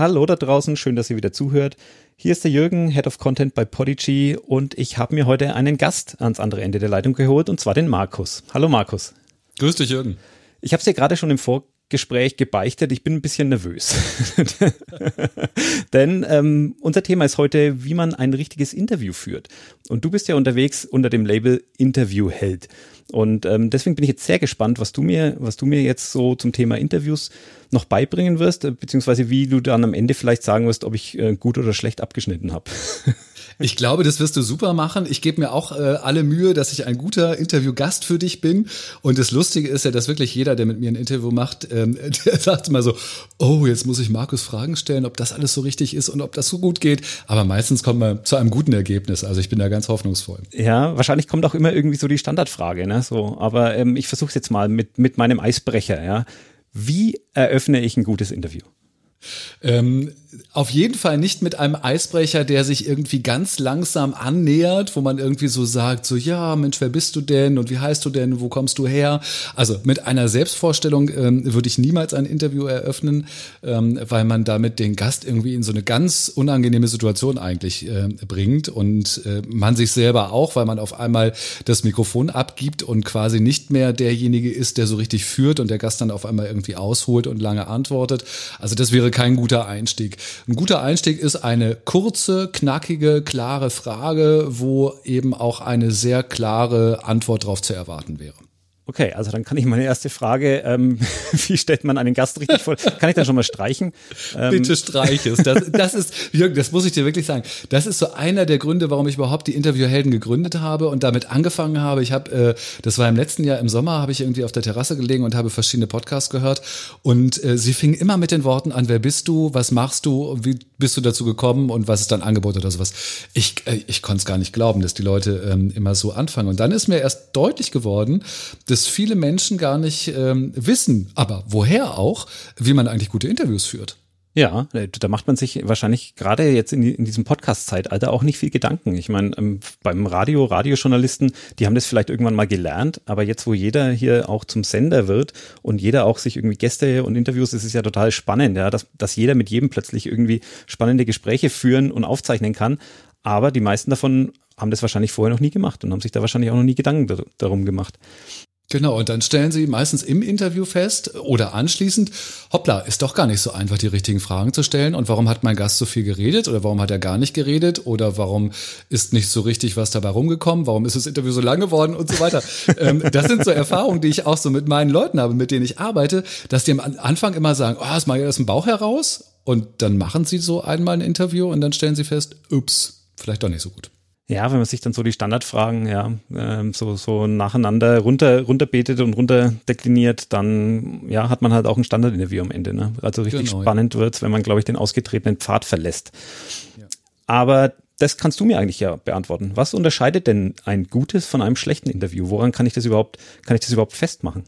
Hallo da draußen, schön, dass ihr wieder zuhört. Hier ist der Jürgen, Head of Content bei Podigy und ich habe mir heute einen Gast ans andere Ende der Leitung geholt und zwar den Markus. Hallo Markus. Grüß dich Jürgen. Ich habe es dir gerade schon im Vorgespräch gebeichtet, ich bin ein bisschen nervös. Denn ähm, unser Thema ist heute, wie man ein richtiges Interview führt. Und du bist ja unterwegs unter dem Label Interviewheld. Und ähm, deswegen bin ich jetzt sehr gespannt, was du mir, was du mir jetzt so zum Thema Interviews noch beibringen wirst, äh, beziehungsweise wie du dann am Ende vielleicht sagen wirst, ob ich äh, gut oder schlecht abgeschnitten habe. Ich glaube, das wirst du super machen. Ich gebe mir auch äh, alle Mühe, dass ich ein guter Interviewgast für dich bin. Und das Lustige ist ja, dass wirklich jeder, der mit mir ein Interview macht, ähm, der sagt immer so, oh, jetzt muss ich Markus Fragen stellen, ob das alles so richtig ist und ob das so gut geht. Aber meistens kommt man zu einem guten Ergebnis. Also ich bin da ganz hoffnungsvoll. Ja, wahrscheinlich kommt auch immer irgendwie so die Standardfrage, ne? So, aber ähm, ich versuche es jetzt mal mit, mit meinem Eisbrecher, ja. Wie eröffne ich ein gutes Interview? Ähm, auf jeden Fall nicht mit einem Eisbrecher, der sich irgendwie ganz langsam annähert, wo man irgendwie so sagt, so ja, Mensch, wer bist du denn und wie heißt du denn, wo kommst du her? Also mit einer Selbstvorstellung ähm, würde ich niemals ein Interview eröffnen, ähm, weil man damit den Gast irgendwie in so eine ganz unangenehme Situation eigentlich äh, bringt und äh, man sich selber auch, weil man auf einmal das Mikrofon abgibt und quasi nicht mehr derjenige ist, der so richtig führt und der Gast dann auf einmal irgendwie ausholt und lange antwortet. Also das wäre kein guter Einstieg. Ein guter Einstieg ist eine kurze, knackige, klare Frage, wo eben auch eine sehr klare Antwort darauf zu erwarten wäre. Okay, also dann kann ich meine erste Frage, ähm, wie stellt man einen Gast richtig vor? Kann ich dann schon mal streichen? Ähm, Bitte streich es. Das, das ist, Jürgen, das muss ich dir wirklich sagen. Das ist so einer der Gründe, warum ich überhaupt die Interviewhelden gegründet habe und damit angefangen habe. Ich habe, äh, das war im letzten Jahr im Sommer, habe ich irgendwie auf der Terrasse gelegen und habe verschiedene Podcasts gehört und äh, sie fingen immer mit den Worten an, wer bist du, was machst du, wie bist du dazu gekommen und was ist dein Angebot oder sowas. Ich, äh, ich konnte es gar nicht glauben, dass die Leute ähm, immer so anfangen. Und dann ist mir erst deutlich geworden, dass dass viele Menschen gar nicht ähm, wissen, aber woher auch, wie man eigentlich gute Interviews führt. Ja, äh, da macht man sich wahrscheinlich gerade jetzt in, in diesem Podcast-Zeitalter auch nicht viel Gedanken. Ich meine, ähm, beim Radio, Radiojournalisten, die haben das vielleicht irgendwann mal gelernt, aber jetzt, wo jeder hier auch zum Sender wird und jeder auch sich irgendwie Gäste und Interviews, ist es ja total spannend, ja, dass, dass jeder mit jedem plötzlich irgendwie spannende Gespräche führen und aufzeichnen kann. Aber die meisten davon haben das wahrscheinlich vorher noch nie gemacht und haben sich da wahrscheinlich auch noch nie Gedanken darum gemacht. Genau, und dann stellen sie meistens im Interview fest oder anschließend, hoppla, ist doch gar nicht so einfach, die richtigen Fragen zu stellen. Und warum hat mein Gast so viel geredet oder warum hat er gar nicht geredet oder warum ist nicht so richtig was dabei rumgekommen, warum ist das Interview so lang geworden und so weiter. ähm, das sind so Erfahrungen, die ich auch so mit meinen Leuten habe, mit denen ich arbeite, dass die am Anfang immer sagen, oh, das mache ich aus dem Bauch heraus. Und dann machen sie so einmal ein Interview und dann stellen sie fest, ups, vielleicht doch nicht so gut. Ja, wenn man sich dann so die Standardfragen ja ähm, so so nacheinander runter runterbetet und runterdekliniert, dann ja hat man halt auch ein Standardinterview am Ende. Ne? Also richtig genau, spannend ja. wird's, wenn man glaube ich den ausgetretenen Pfad verlässt. Ja. Aber das kannst du mir eigentlich ja beantworten. Was unterscheidet denn ein gutes von einem schlechten Interview? Woran kann ich das überhaupt kann ich das überhaupt festmachen?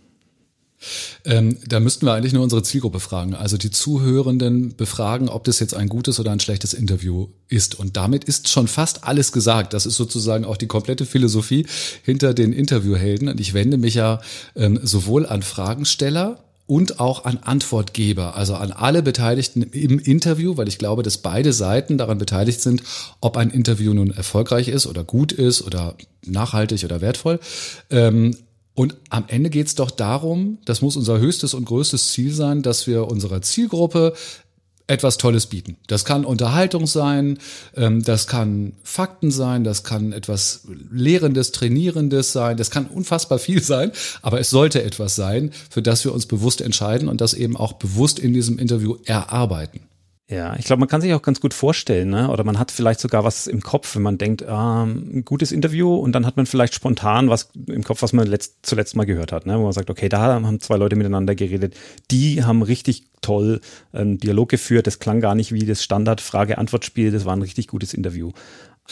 Ähm, da müssten wir eigentlich nur unsere Zielgruppe fragen, also die Zuhörenden befragen, ob das jetzt ein gutes oder ein schlechtes Interview ist. Und damit ist schon fast alles gesagt. Das ist sozusagen auch die komplette Philosophie hinter den Interviewhelden. Und ich wende mich ja ähm, sowohl an Fragensteller und auch an Antwortgeber, also an alle Beteiligten im Interview, weil ich glaube, dass beide Seiten daran beteiligt sind, ob ein Interview nun erfolgreich ist oder gut ist oder nachhaltig oder wertvoll. Ähm, und am Ende geht es doch darum, das muss unser höchstes und größtes Ziel sein, dass wir unserer Zielgruppe etwas Tolles bieten. Das kann Unterhaltung sein, ähm, das kann Fakten sein, das kann etwas Lehrendes, Trainierendes sein, das kann unfassbar viel sein, aber es sollte etwas sein, für das wir uns bewusst entscheiden und das eben auch bewusst in diesem Interview erarbeiten. Ja, ich glaube, man kann sich auch ganz gut vorstellen, ne? oder man hat vielleicht sogar was im Kopf, wenn man denkt, ah, ein gutes Interview und dann hat man vielleicht spontan was im Kopf, was man letzt, zuletzt mal gehört hat, ne? wo man sagt, okay, da haben zwei Leute miteinander geredet, die haben richtig toll einen Dialog geführt, das klang gar nicht wie das Standard-Frage-Antwort-Spiel, das war ein richtig gutes Interview.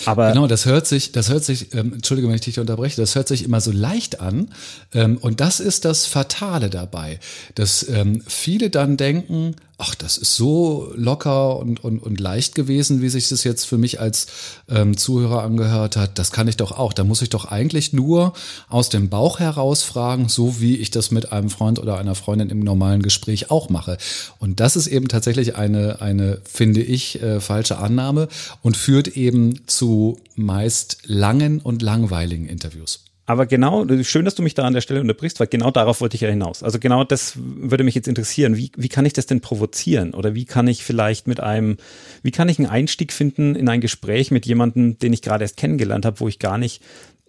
Aber genau, das hört sich, das hört sich, ähm, Entschuldige, wenn ich dich unterbreche, das hört sich immer so leicht an. Ähm, und das ist das Fatale dabei, dass ähm, viele dann denken, ach, das ist so locker und, und, und leicht gewesen, wie sich das jetzt für mich als ähm, Zuhörer angehört hat. Das kann ich doch auch. Da muss ich doch eigentlich nur aus dem Bauch heraus fragen, so wie ich das mit einem Freund oder einer Freundin im normalen Gespräch auch mache. Und das ist eben tatsächlich eine, eine finde ich, äh, falsche Annahme und führt eben zu meist langen und langweiligen Interviews. Aber genau, schön, dass du mich da an der Stelle unterbrichst, weil genau darauf wollte ich ja hinaus. Also genau das würde mich jetzt interessieren. Wie, wie kann ich das denn provozieren? Oder wie kann ich vielleicht mit einem, wie kann ich einen Einstieg finden in ein Gespräch mit jemandem, den ich gerade erst kennengelernt habe, wo ich gar nicht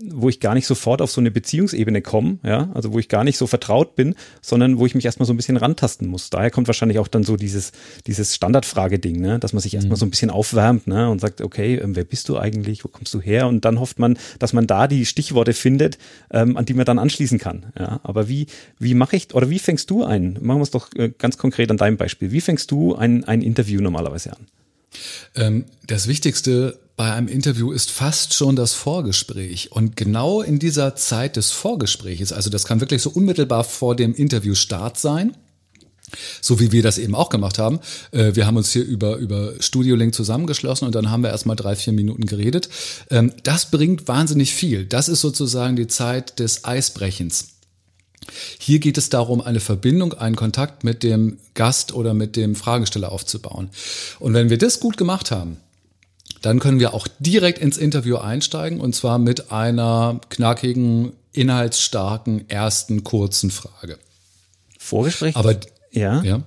wo ich gar nicht sofort auf so eine Beziehungsebene komme, ja, also wo ich gar nicht so vertraut bin, sondern wo ich mich erstmal so ein bisschen rantasten muss. Daher kommt wahrscheinlich auch dann so dieses, dieses Standardfrageding, ne, dass man sich erstmal mhm. so ein bisschen aufwärmt, ne, und sagt, okay, ähm, wer bist du eigentlich, wo kommst du her? Und dann hofft man, dass man da die Stichworte findet, ähm, an die man dann anschließen kann, ja. Aber wie, wie mache ich, oder wie fängst du ein? Machen wir es doch äh, ganz konkret an deinem Beispiel. Wie fängst du ein, ein Interview normalerweise an? Ähm, das Wichtigste bei einem Interview ist fast schon das Vorgespräch. Und genau in dieser Zeit des Vorgespräches, also das kann wirklich so unmittelbar vor dem Interviewstart sein, so wie wir das eben auch gemacht haben. Äh, wir haben uns hier über, über Studio Link zusammengeschlossen und dann haben wir erstmal drei, vier Minuten geredet. Ähm, das bringt wahnsinnig viel. Das ist sozusagen die Zeit des Eisbrechens. Hier geht es darum, eine Verbindung, einen Kontakt mit dem Gast oder mit dem Fragesteller aufzubauen. Und wenn wir das gut gemacht haben, dann können wir auch direkt ins Interview einsteigen und zwar mit einer knackigen, inhaltsstarken ersten kurzen Frage. Vorgespräch? Aber ja. ja.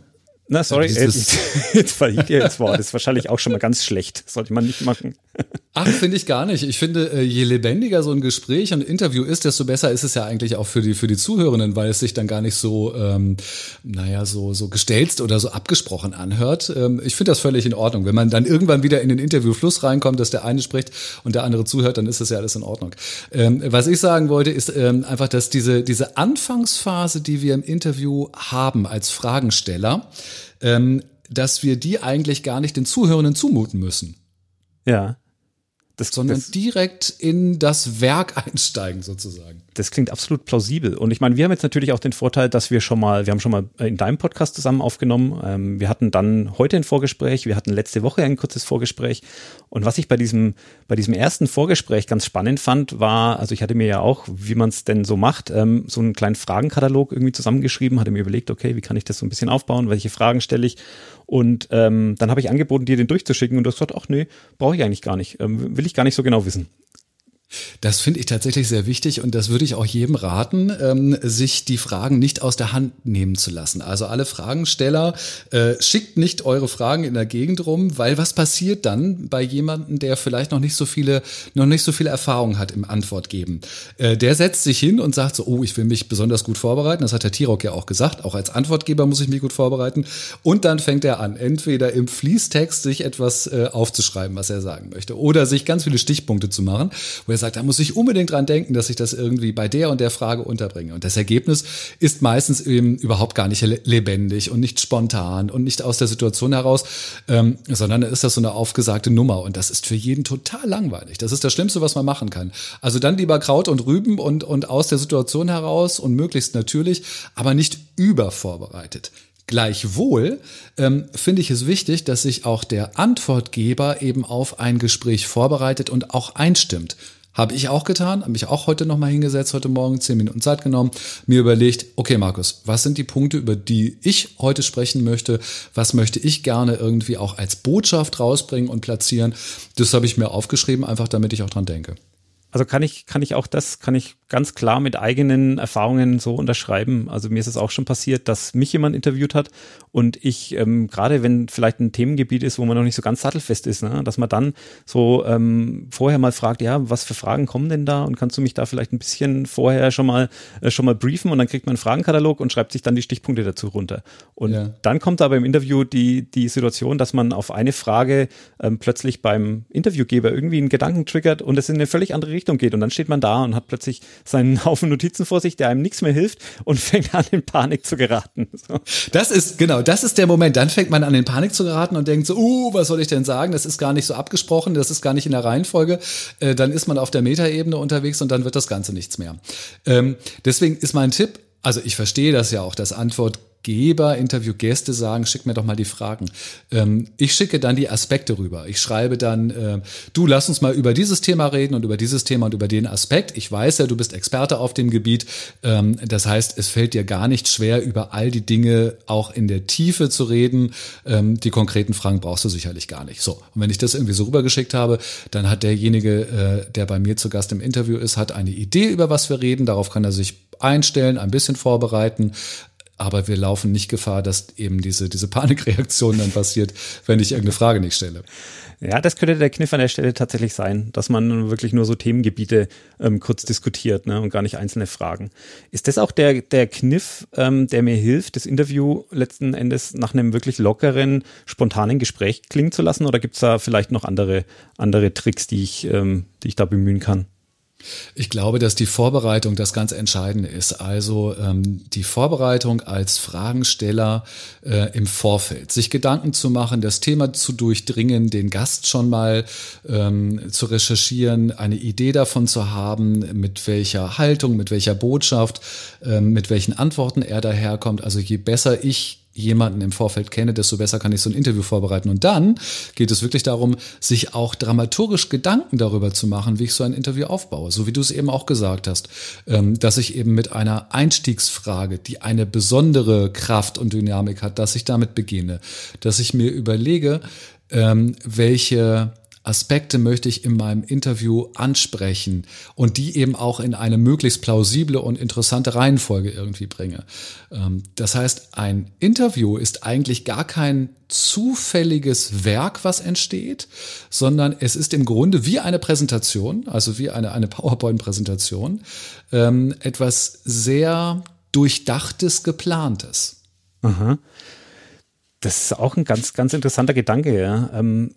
Na, sorry, ja, jetzt, jetzt falle ich ins Wort. Das ist wahrscheinlich auch schon mal ganz schlecht. Das sollte man nicht machen. Ach, finde ich gar nicht. Ich finde, äh, je lebendiger so ein Gespräch und Interview ist, desto besser ist es ja eigentlich auch für die, für die Zuhörenden, weil es sich dann gar nicht so, ähm, naja, so, so gestelzt oder so abgesprochen anhört. Ähm, ich finde das völlig in Ordnung. Wenn man dann irgendwann wieder in den Interviewfluss reinkommt, dass der eine spricht und der andere zuhört, dann ist das ja alles in Ordnung. Ähm, was ich sagen wollte, ist ähm, einfach, dass diese, diese Anfangsphase, die wir im Interview haben als Fragensteller, ähm, dass wir die eigentlich gar nicht den Zuhörenden zumuten müssen. Ja. Das, sondern das, direkt in das Werk einsteigen sozusagen. Das klingt absolut plausibel. Und ich meine, wir haben jetzt natürlich auch den Vorteil, dass wir schon mal, wir haben schon mal in deinem Podcast zusammen aufgenommen. Ähm, wir hatten dann heute ein Vorgespräch, wir hatten letzte Woche ein kurzes Vorgespräch. Und was ich bei diesem, bei diesem ersten Vorgespräch ganz spannend fand, war, also ich hatte mir ja auch, wie man es denn so macht, ähm, so einen kleinen Fragenkatalog irgendwie zusammengeschrieben, hatte mir überlegt, okay, wie kann ich das so ein bisschen aufbauen, welche Fragen stelle ich und ähm, dann habe ich angeboten, dir den durchzuschicken und du hast gesagt, ach nee, brauche ich eigentlich gar nicht, ähm, will ich gar nicht so genau wissen. Das finde ich tatsächlich sehr wichtig und das würde ich auch jedem raten, ähm, sich die Fragen nicht aus der Hand nehmen zu lassen. Also alle Fragensteller, äh, schickt nicht eure Fragen in der Gegend rum, weil was passiert dann bei jemandem, der vielleicht noch nicht so viele, noch nicht so viele Erfahrung hat im Antwort geben? Äh, der setzt sich hin und sagt so, oh, ich will mich besonders gut vorbereiten. Das hat der Tirok ja auch gesagt. Auch als Antwortgeber muss ich mich gut vorbereiten. Und dann fängt er an, entweder im Fließtext sich etwas äh, aufzuschreiben, was er sagen möchte, oder sich ganz viele Stichpunkte zu machen, wo er sagt, da muss ich unbedingt dran denken, dass ich das irgendwie bei der und der Frage unterbringe. Und das Ergebnis ist meistens eben überhaupt gar nicht lebendig und nicht spontan und nicht aus der Situation heraus, ähm, sondern ist das so eine aufgesagte Nummer. Und das ist für jeden total langweilig. Das ist das Schlimmste, was man machen kann. Also dann lieber Kraut und Rüben und, und aus der Situation heraus und möglichst natürlich, aber nicht übervorbereitet. Gleichwohl ähm, finde ich es wichtig, dass sich auch der Antwortgeber eben auf ein Gespräch vorbereitet und auch einstimmt. Habe ich auch getan, habe mich auch heute nochmal hingesetzt, heute Morgen zehn Minuten Zeit genommen, mir überlegt, okay Markus, was sind die Punkte, über die ich heute sprechen möchte? Was möchte ich gerne irgendwie auch als Botschaft rausbringen und platzieren? Das habe ich mir aufgeschrieben, einfach damit ich auch dran denke. Also kann ich, kann ich auch das, kann ich ganz klar mit eigenen Erfahrungen so unterschreiben. Also mir ist es auch schon passiert, dass mich jemand interviewt hat und ich, ähm, gerade wenn vielleicht ein Themengebiet ist, wo man noch nicht so ganz sattelfest ist, ne, dass man dann so ähm, vorher mal fragt, ja, was für Fragen kommen denn da und kannst du mich da vielleicht ein bisschen vorher schon mal, äh, schon mal briefen und dann kriegt man einen Fragenkatalog und schreibt sich dann die Stichpunkte dazu runter. Und ja. dann kommt aber im Interview die, die Situation, dass man auf eine Frage ähm, plötzlich beim Interviewgeber irgendwie einen Gedanken triggert und es in eine völlig andere Richtung Richtung geht. Und dann steht man da und hat plötzlich seinen Haufen Notizen vor sich, der einem nichts mehr hilft und fängt an, in Panik zu geraten. So. Das ist, genau, das ist der Moment. Dann fängt man an, in Panik zu geraten und denkt so, uh, was soll ich denn sagen? Das ist gar nicht so abgesprochen, das ist gar nicht in der Reihenfolge. Äh, dann ist man auf der Metaebene unterwegs und dann wird das Ganze nichts mehr. Ähm, deswegen ist mein Tipp, also ich verstehe das ja auch, dass Antwort Interviewgeber, Interviewgäste sagen, schick mir doch mal die Fragen. Ähm, ich schicke dann die Aspekte rüber. Ich schreibe dann, äh, du lass uns mal über dieses Thema reden und über dieses Thema und über den Aspekt. Ich weiß ja, du bist Experte auf dem Gebiet. Ähm, das heißt, es fällt dir gar nicht schwer, über all die Dinge auch in der Tiefe zu reden. Ähm, die konkreten Fragen brauchst du sicherlich gar nicht. So. Und wenn ich das irgendwie so rübergeschickt habe, dann hat derjenige, äh, der bei mir zu Gast im Interview ist, hat eine Idee, über was wir reden. Darauf kann er sich einstellen, ein bisschen vorbereiten. Aber wir laufen nicht Gefahr, dass eben diese, diese Panikreaktion dann passiert, wenn ich irgendeine Frage nicht stelle. Ja, das könnte der Kniff an der Stelle tatsächlich sein, dass man wirklich nur so Themengebiete ähm, kurz diskutiert ne, und gar nicht einzelne Fragen. Ist das auch der, der Kniff, ähm, der mir hilft, das Interview letzten Endes nach einem wirklich lockeren, spontanen Gespräch klingen zu lassen? Oder gibt es da vielleicht noch andere, andere Tricks, die ich, ähm, die ich da bemühen kann? Ich glaube, dass die Vorbereitung das ganz Entscheidende ist. Also ähm, die Vorbereitung als Fragensteller äh, im Vorfeld, sich Gedanken zu machen, das Thema zu durchdringen, den Gast schon mal ähm, zu recherchieren, eine Idee davon zu haben, mit welcher Haltung, mit welcher Botschaft, ähm, mit welchen Antworten er daherkommt. Also je besser ich jemanden im Vorfeld kenne, desto besser kann ich so ein Interview vorbereiten. Und dann geht es wirklich darum, sich auch dramaturgisch Gedanken darüber zu machen, wie ich so ein Interview aufbaue. So wie du es eben auch gesagt hast, ähm, dass ich eben mit einer Einstiegsfrage, die eine besondere Kraft und Dynamik hat, dass ich damit beginne, dass ich mir überlege, ähm, welche Aspekte möchte ich in meinem Interview ansprechen und die eben auch in eine möglichst plausible und interessante Reihenfolge irgendwie bringe. Ähm, das heißt, ein Interview ist eigentlich gar kein zufälliges Werk, was entsteht, sondern es ist im Grunde wie eine Präsentation, also wie eine, eine PowerPoint-Präsentation, ähm, etwas sehr durchdachtes, geplantes. Aha. Das ist auch ein ganz, ganz interessanter Gedanke, ja. Ähm,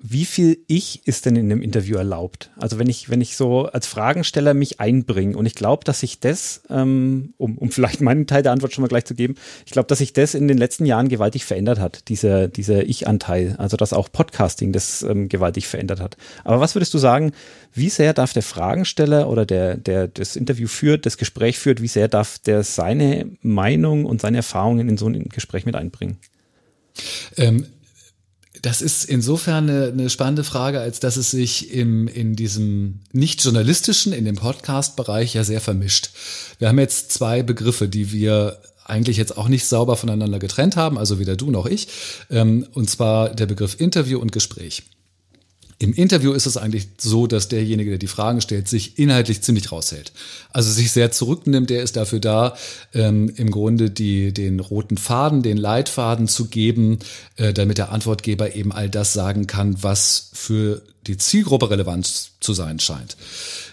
wie viel ich ist denn in einem Interview erlaubt? Also wenn ich, wenn ich so als Fragensteller mich einbringe und ich glaube, dass sich das, ähm, um, um vielleicht meinen Teil der Antwort schon mal gleich zu geben, ich glaube, dass sich das in den letzten Jahren gewaltig verändert hat, dieser, dieser Ich-Anteil, also dass auch Podcasting das ähm, gewaltig verändert hat. Aber was würdest du sagen, wie sehr darf der Fragensteller oder der, der das Interview führt, das Gespräch führt, wie sehr darf der seine Meinung und seine Erfahrungen in so ein Gespräch mit einbringen? Ähm das ist insofern eine, eine, spannende Frage, als dass es sich im, in diesem nicht journalistischen, in dem Podcast-Bereich ja sehr vermischt. Wir haben jetzt zwei Begriffe, die wir eigentlich jetzt auch nicht sauber voneinander getrennt haben, also weder du noch ich, ähm, und zwar der Begriff Interview und Gespräch. Im Interview ist es eigentlich so, dass derjenige, der die Fragen stellt, sich inhaltlich ziemlich raushält. Also sich sehr zurücknimmt, der ist dafür da, ähm, im Grunde die, den roten Faden, den Leitfaden zu geben, äh, damit der Antwortgeber eben all das sagen kann, was für die Zielgruppe relevant zu sein scheint.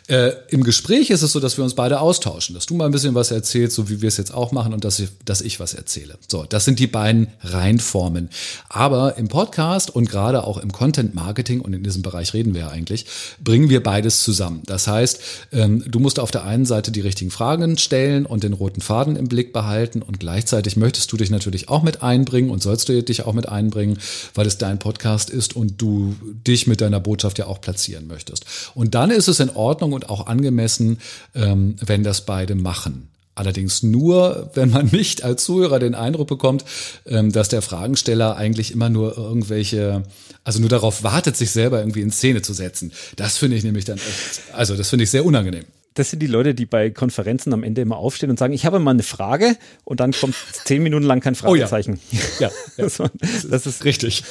Äh, Im Gespräch ist es so, dass wir uns beide austauschen, dass du mal ein bisschen was erzählst, so wie wir es jetzt auch machen, und dass ich, dass ich was erzähle. So, das sind die beiden Reihenformen. Aber im Podcast und gerade auch im Content Marketing, und in diesem Bereich reden wir ja eigentlich, bringen wir beides zusammen. Das heißt, ähm, du musst auf der einen Seite die richtigen Fragen stellen und den roten Faden im Blick behalten und gleichzeitig möchtest du dich natürlich auch mit einbringen und sollst du dich auch mit einbringen, weil es dein Podcast ist und du dich mit deiner Botschaft ja auch platzieren möchtest. Und dann ist es in Ordnung und auch angemessen, ähm, wenn das beide machen. Allerdings nur, wenn man nicht als Zuhörer den Eindruck bekommt, ähm, dass der Fragensteller eigentlich immer nur irgendwelche, also nur darauf wartet, sich selber irgendwie in Szene zu setzen. Das finde ich nämlich dann echt, also das finde ich sehr unangenehm das sind die Leute, die bei Konferenzen am Ende immer aufstehen und sagen, ich habe mal eine Frage und dann kommt zehn Minuten lang kein Fragezeichen. Oh ja. ja, ja. das ist richtig.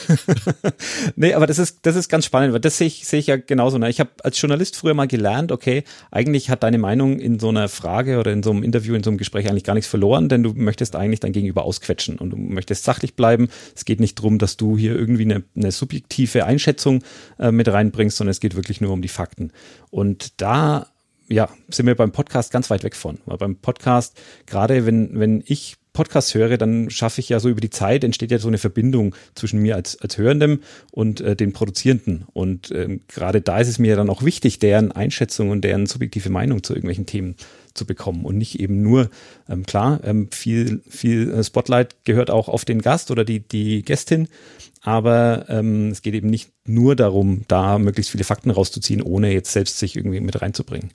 nee, aber das ist, das ist ganz spannend, weil das sehe ich, sehe ich ja genauso. Ne? Ich habe als Journalist früher mal gelernt, okay, eigentlich hat deine Meinung in so einer Frage oder in so einem Interview, in so einem Gespräch eigentlich gar nichts verloren, denn du möchtest eigentlich dein Gegenüber ausquetschen und du möchtest sachlich bleiben. Es geht nicht darum, dass du hier irgendwie eine, eine subjektive Einschätzung äh, mit reinbringst, sondern es geht wirklich nur um die Fakten. Und da ja, sind wir beim Podcast ganz weit weg von. Weil beim Podcast, gerade wenn, wenn ich Podcast höre, dann schaffe ich ja so über die Zeit, entsteht ja so eine Verbindung zwischen mir als, als Hörendem und äh, den Produzierenden. Und ähm, gerade da ist es mir dann auch wichtig, deren Einschätzung und deren subjektive Meinung zu irgendwelchen Themen zu bekommen und nicht eben nur, ähm, klar, ähm, viel, viel äh, Spotlight gehört auch auf den Gast oder die, die Gästin, aber ähm, es geht eben nicht nur darum, da möglichst viele Fakten rauszuziehen, ohne jetzt selbst sich irgendwie mit reinzubringen.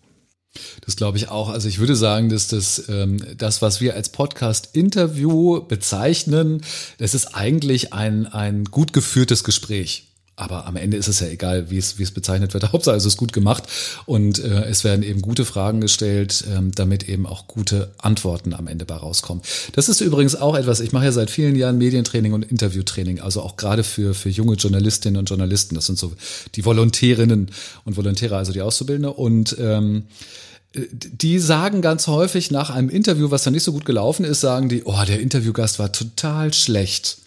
Das glaube ich auch. Also ich würde sagen, dass das, ähm, das, was wir als Podcast-Interview bezeichnen, das ist eigentlich ein, ein gut geführtes Gespräch. Aber am Ende ist es ja egal, wie es, wie es bezeichnet wird. Hauptsache es ist gut gemacht und äh, es werden eben gute Fragen gestellt, ähm, damit eben auch gute Antworten am Ende bei rauskommen. Das ist übrigens auch etwas, ich mache ja seit vielen Jahren Medientraining und Interviewtraining, also auch gerade für, für junge Journalistinnen und Journalisten. Das sind so die Volontärinnen und Volontäre, also die Auszubildende. Und ähm, die sagen ganz häufig nach einem Interview, was dann nicht so gut gelaufen ist, sagen die, oh, der Interviewgast war total schlecht.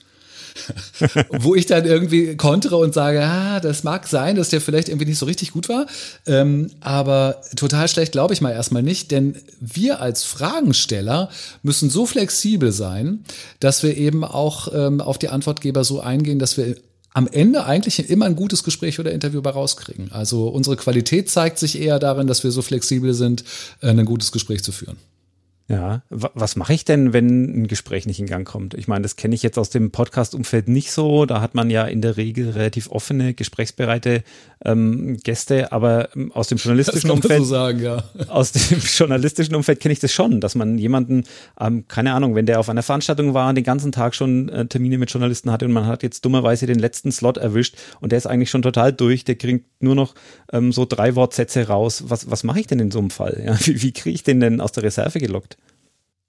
Wo ich dann irgendwie kontere und sage, ah, das mag sein, dass der vielleicht irgendwie nicht so richtig gut war, ähm, aber total schlecht glaube ich mal erstmal nicht, denn wir als Fragensteller müssen so flexibel sein, dass wir eben auch ähm, auf die Antwortgeber so eingehen, dass wir am Ende eigentlich immer ein gutes Gespräch oder Interview bei rauskriegen. Also unsere Qualität zeigt sich eher darin, dass wir so flexibel sind, äh, ein gutes Gespräch zu führen. Ja, was mache ich denn, wenn ein Gespräch nicht in Gang kommt? Ich meine, das kenne ich jetzt aus dem Podcast-Umfeld nicht so. Da hat man ja in der Regel relativ offene, gesprächsbereite ähm, Gäste, aber ähm, aus dem journalistischen Umfeld, so sagen, ja. aus dem journalistischen Umfeld kenne ich das schon, dass man jemanden, ähm, keine Ahnung, wenn der auf einer Veranstaltung war und den ganzen Tag schon äh, Termine mit Journalisten hatte und man hat jetzt dummerweise den letzten Slot erwischt und der ist eigentlich schon total durch, der kriegt nur noch ähm, so drei Wortsätze raus. Was, was mache ich denn in so einem Fall? Ja? Wie, wie kriege ich den denn aus der Reserve gelockt?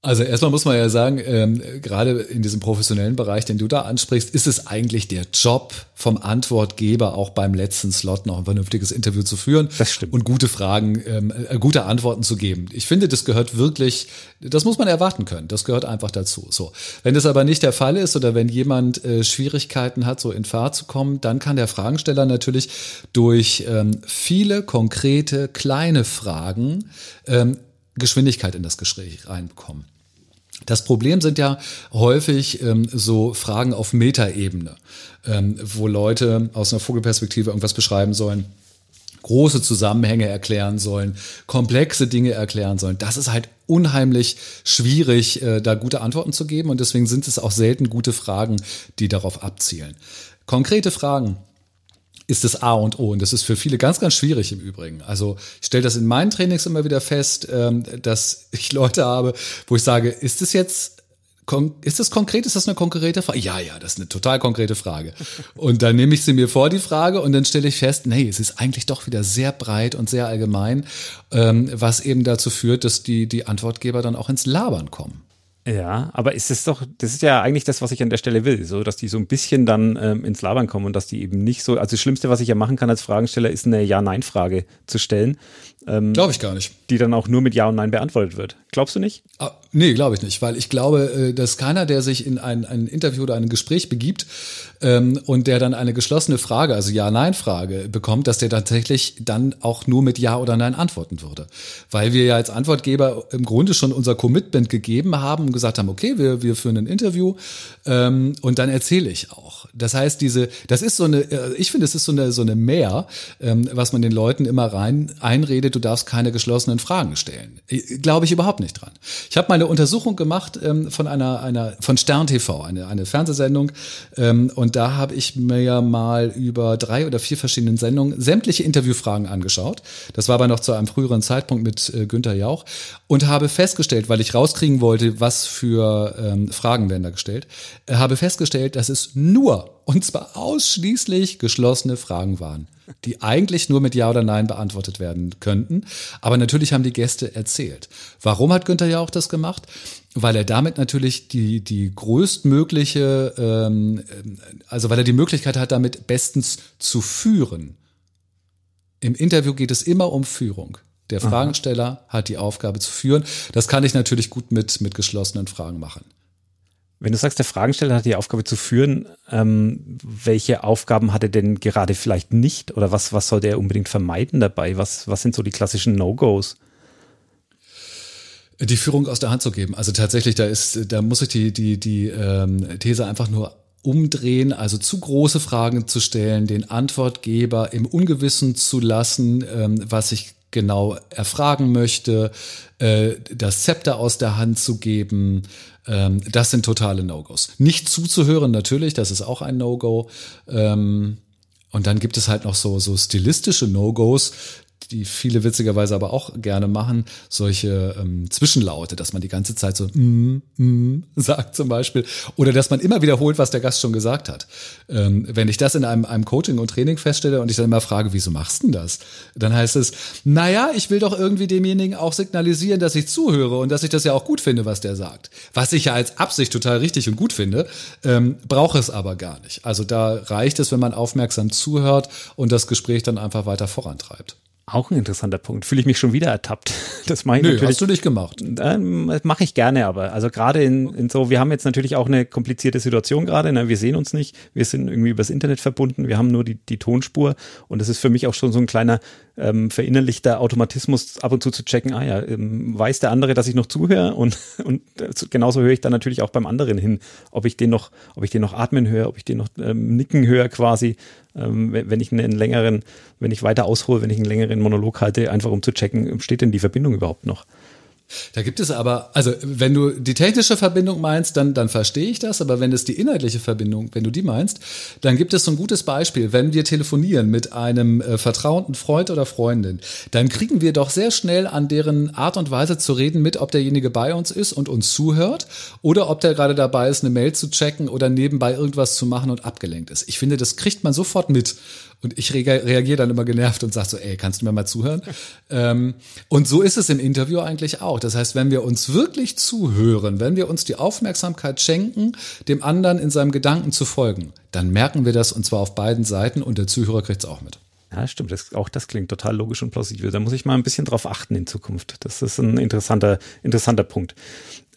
Also erstmal muss man ja sagen, ähm, gerade in diesem professionellen Bereich, den du da ansprichst, ist es eigentlich der Job vom Antwortgeber, auch beim letzten Slot noch ein vernünftiges Interview zu führen das stimmt. und gute Fragen, ähm, äh, gute Antworten zu geben. Ich finde, das gehört wirklich, das muss man erwarten können. Das gehört einfach dazu. So, wenn das aber nicht der Fall ist oder wenn jemand äh, Schwierigkeiten hat, so in Fahrt zu kommen, dann kann der Fragensteller natürlich durch ähm, viele konkrete kleine Fragen ähm, Geschwindigkeit in das Gespräch reinbekommen. Das Problem sind ja häufig ähm, so Fragen auf Metaebene, ähm, wo Leute aus einer Vogelperspektive irgendwas beschreiben sollen, große Zusammenhänge erklären sollen, komplexe Dinge erklären sollen. Das ist halt unheimlich schwierig, äh, da gute Antworten zu geben und deswegen sind es auch selten gute Fragen, die darauf abzielen. Konkrete Fragen ist das A und O. Und das ist für viele ganz, ganz schwierig im Übrigen. Also ich stelle das in meinen Trainings immer wieder fest, ähm, dass ich Leute habe, wo ich sage, ist das jetzt ist das konkret? Ist das eine konkrete Frage? Ja, ja, das ist eine total konkrete Frage. Und dann nehme ich sie mir vor, die Frage, und dann stelle ich fest, nee, es ist eigentlich doch wieder sehr breit und sehr allgemein, ähm, was eben dazu führt, dass die, die Antwortgeber dann auch ins Labern kommen. Ja, aber ist es doch, das ist ja eigentlich das, was ich an der Stelle will, so dass die so ein bisschen dann ähm, ins Labern kommen und dass die eben nicht so, also das Schlimmste, was ich ja machen kann als Fragensteller, ist eine Ja-Nein-Frage zu stellen. Ähm, Glaube ich gar nicht. Die dann auch nur mit Ja und Nein beantwortet wird. Glaubst du nicht? Ah, nee, glaube ich nicht, weil ich glaube, äh, dass keiner, der sich in ein, ein Interview oder ein Gespräch begibt ähm, und der dann eine geschlossene Frage, also Ja-Nein-Frage bekommt, dass der tatsächlich dann auch nur mit Ja oder Nein antworten würde. Weil wir ja als Antwortgeber im Grunde schon unser Commitment gegeben haben gesagt haben, okay, wir, wir führen ein Interview ähm, und dann erzähle ich auch. Das heißt, diese, das ist so eine, äh, ich finde, es ist so eine, so eine Mehr, ähm, was man den Leuten immer rein einredet, du darfst keine geschlossenen Fragen stellen. Glaube ich überhaupt nicht dran. Ich habe mal eine Untersuchung gemacht ähm, von einer, einer von Stern TV, eine, eine Fernsehsendung, ähm, und da habe ich mir mal über drei oder vier verschiedenen Sendungen sämtliche Interviewfragen angeschaut. Das war aber noch zu einem früheren Zeitpunkt mit äh, Günther Jauch und habe festgestellt, weil ich rauskriegen wollte, was für ähm, da gestellt, äh, habe festgestellt, dass es nur und zwar ausschließlich geschlossene Fragen waren, die eigentlich nur mit Ja oder Nein beantwortet werden könnten. Aber natürlich haben die Gäste erzählt. Warum hat Günther ja auch das gemacht? Weil er damit natürlich die, die größtmögliche, ähm, also weil er die Möglichkeit hat, damit bestens zu führen. Im Interview geht es immer um Führung. Der Fragensteller Aha. hat die Aufgabe zu führen. Das kann ich natürlich gut mit, mit geschlossenen Fragen machen. Wenn du sagst, der Fragensteller hat die Aufgabe zu führen, ähm, welche Aufgaben hat er denn gerade vielleicht nicht oder was, was sollte er unbedingt vermeiden dabei? Was, was sind so die klassischen No-Gos? Die Führung aus der Hand zu geben. Also tatsächlich, da ist, da muss ich die, die, die ähm, These einfach nur umdrehen, also zu große Fragen zu stellen, den Antwortgeber im Ungewissen zu lassen, ähm, was ich genau erfragen möchte, äh, das Zepter aus der Hand zu geben, ähm, das sind totale No-Gos. Nicht zuzuhören, natürlich, das ist auch ein No-Go. Ähm, und dann gibt es halt noch so, so stilistische No-Gos, die viele witzigerweise aber auch gerne machen, solche ähm, Zwischenlaute, dass man die ganze Zeit so mm, mm, sagt zum Beispiel oder dass man immer wiederholt, was der Gast schon gesagt hat. Ähm, wenn ich das in einem, einem Coaching und Training feststelle und ich dann immer frage, wieso machst du denn das? Dann heißt es, naja, ich will doch irgendwie demjenigen auch signalisieren, dass ich zuhöre und dass ich das ja auch gut finde, was der sagt. Was ich ja als Absicht total richtig und gut finde, ähm, brauche es aber gar nicht. Also da reicht es, wenn man aufmerksam zuhört und das Gespräch dann einfach weiter vorantreibt. Auch ein interessanter Punkt. Fühle ich mich schon wieder ertappt. Das mache ich Nö, natürlich. hast du nicht gemacht. Ähm, mache ich gerne, aber also gerade in, in so, wir haben jetzt natürlich auch eine komplizierte Situation gerade. Ne? Wir sehen uns nicht, wir sind irgendwie übers Internet verbunden, wir haben nur die, die Tonspur und das ist für mich auch schon so ein kleiner ähm, verinnerlichter Automatismus, ab und zu zu checken, ah ja, ähm, weiß der andere, dass ich noch zuhöre und, und äh, genauso höre ich dann natürlich auch beim anderen hin, ob ich den noch, ob ich den noch atmen höre, ob ich den noch ähm, nicken höre quasi, ähm, wenn ich einen längeren, wenn ich weiter aushole, wenn ich einen längeren Monolog halte, einfach um zu checken, steht denn die Verbindung überhaupt noch? Da gibt es aber, also wenn du die technische Verbindung meinst, dann, dann verstehe ich das, aber wenn es die inhaltliche Verbindung, wenn du die meinst, dann gibt es so ein gutes Beispiel. Wenn wir telefonieren mit einem äh, vertrauten Freund oder Freundin, dann kriegen wir doch sehr schnell an deren Art und Weise zu reden mit, ob derjenige bei uns ist und uns zuhört oder ob der gerade dabei ist, eine Mail zu checken oder nebenbei irgendwas zu machen und abgelenkt ist. Ich finde, das kriegt man sofort mit. Und ich reagiere dann immer genervt und sage so, ey, kannst du mir mal zuhören? ähm, und so ist es im Interview eigentlich auch. Das heißt, wenn wir uns wirklich zuhören, wenn wir uns die Aufmerksamkeit schenken, dem anderen in seinem Gedanken zu folgen, dann merken wir das und zwar auf beiden Seiten und der Zuhörer kriegt es auch mit. Ja, stimmt. Das, auch das klingt total logisch und plausibel. Da muss ich mal ein bisschen drauf achten in Zukunft. Das ist ein interessanter, interessanter Punkt.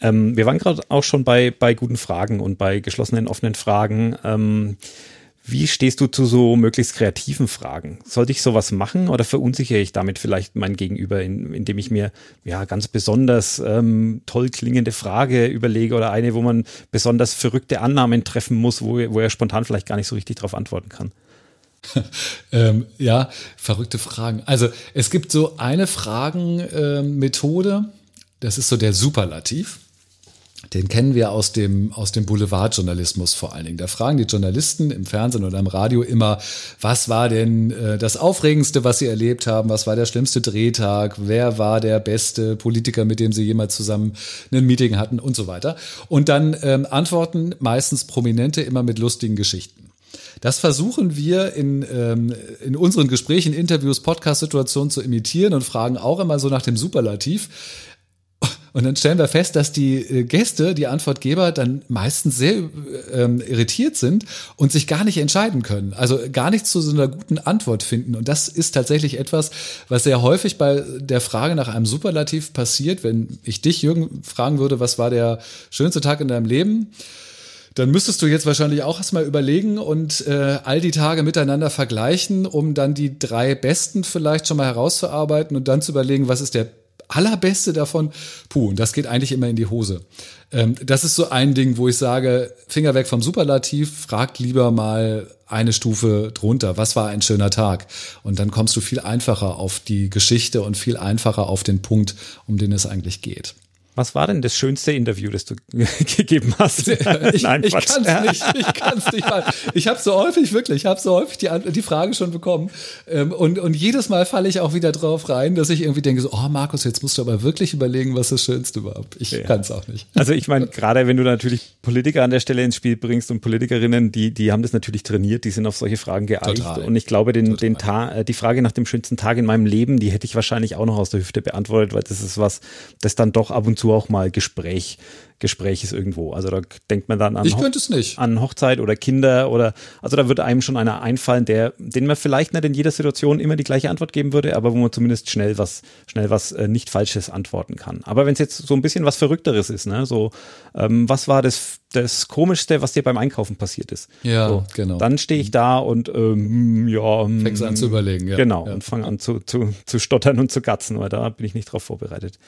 Ähm, wir waren gerade auch schon bei, bei guten Fragen und bei geschlossenen, offenen Fragen. Ähm, wie stehst du zu so möglichst kreativen Fragen? Sollte ich sowas machen oder verunsichere ich damit vielleicht mein Gegenüber, in, indem ich mir ja ganz besonders ähm, toll klingende Frage überlege oder eine, wo man besonders verrückte Annahmen treffen muss, wo, wo er spontan vielleicht gar nicht so richtig darauf antworten kann? ähm, ja, verrückte Fragen. Also es gibt so eine Fragenmethode, ähm, das ist so der Superlativ. Den kennen wir aus dem, aus dem Boulevardjournalismus vor allen Dingen. Da fragen die Journalisten im Fernsehen oder im Radio immer, was war denn äh, das Aufregendste, was sie erlebt haben? Was war der schlimmste Drehtag? Wer war der beste Politiker, mit dem sie jemals zusammen ein Meeting hatten und so weiter? Und dann ähm, antworten meistens Prominente immer mit lustigen Geschichten. Das versuchen wir in, ähm, in unseren Gesprächen, Interviews, Podcast-Situationen zu imitieren und fragen auch immer so nach dem Superlativ. Und dann stellen wir fest, dass die äh, Gäste, die Antwortgeber, dann meistens sehr ähm, irritiert sind und sich gar nicht entscheiden können. Also gar nicht zu so einer guten Antwort finden. Und das ist tatsächlich etwas, was sehr häufig bei der Frage nach einem Superlativ passiert. Wenn ich dich, Jürgen, fragen würde, was war der schönste Tag in deinem Leben? dann müsstest du jetzt wahrscheinlich auch erstmal überlegen und äh, all die Tage miteinander vergleichen, um dann die drei besten vielleicht schon mal herauszuarbeiten und dann zu überlegen, was ist der allerbeste davon, puh, und das geht eigentlich immer in die Hose. Ähm, das ist so ein Ding, wo ich sage, Finger weg vom Superlativ, fragt lieber mal eine Stufe drunter, was war ein schöner Tag? Und dann kommst du viel einfacher auf die Geschichte und viel einfacher auf den Punkt, um den es eigentlich geht. Was war denn das schönste Interview, das du gegeben hast? ich, Nein, ich kann es nicht. Ich kann es nicht. Mal. Ich habe so häufig wirklich, ich habe so häufig die, die Frage schon bekommen ähm, und und jedes Mal falle ich auch wieder drauf rein, dass ich irgendwie denke so, oh Markus, jetzt musst du aber wirklich überlegen, was das Schönste war. Ich ja. kann es auch nicht. Also ich meine, gerade wenn du natürlich Politiker an der Stelle ins Spiel bringst und Politikerinnen, die die haben das natürlich trainiert, die sind auf solche Fragen geeicht Total. und ich glaube, den Total. den Ta äh, die Frage nach dem schönsten Tag in meinem Leben, die hätte ich wahrscheinlich auch noch aus der Hüfte beantwortet, weil das ist was, das dann doch ab und zu auch mal Gespräch Gespräch ist irgendwo. Also da denkt man dann an, ich könnte es nicht. an Hochzeit oder Kinder oder also da würde einem schon einer einfallen, der, den man vielleicht nicht in jeder Situation immer die gleiche Antwort geben würde, aber wo man zumindest schnell was, schnell was äh, nicht Falsches antworten kann. Aber wenn es jetzt so ein bisschen was Verrückteres ist, ne, so ähm, was war das das Komischste, was dir beim Einkaufen passiert ist? Ja, so, genau. Dann stehe ich da und ähm, ja, ähm, fängst an zu überlegen, ja. Genau ja. und fange an zu, zu, zu stottern und zu gatzen, weil da bin ich nicht drauf vorbereitet.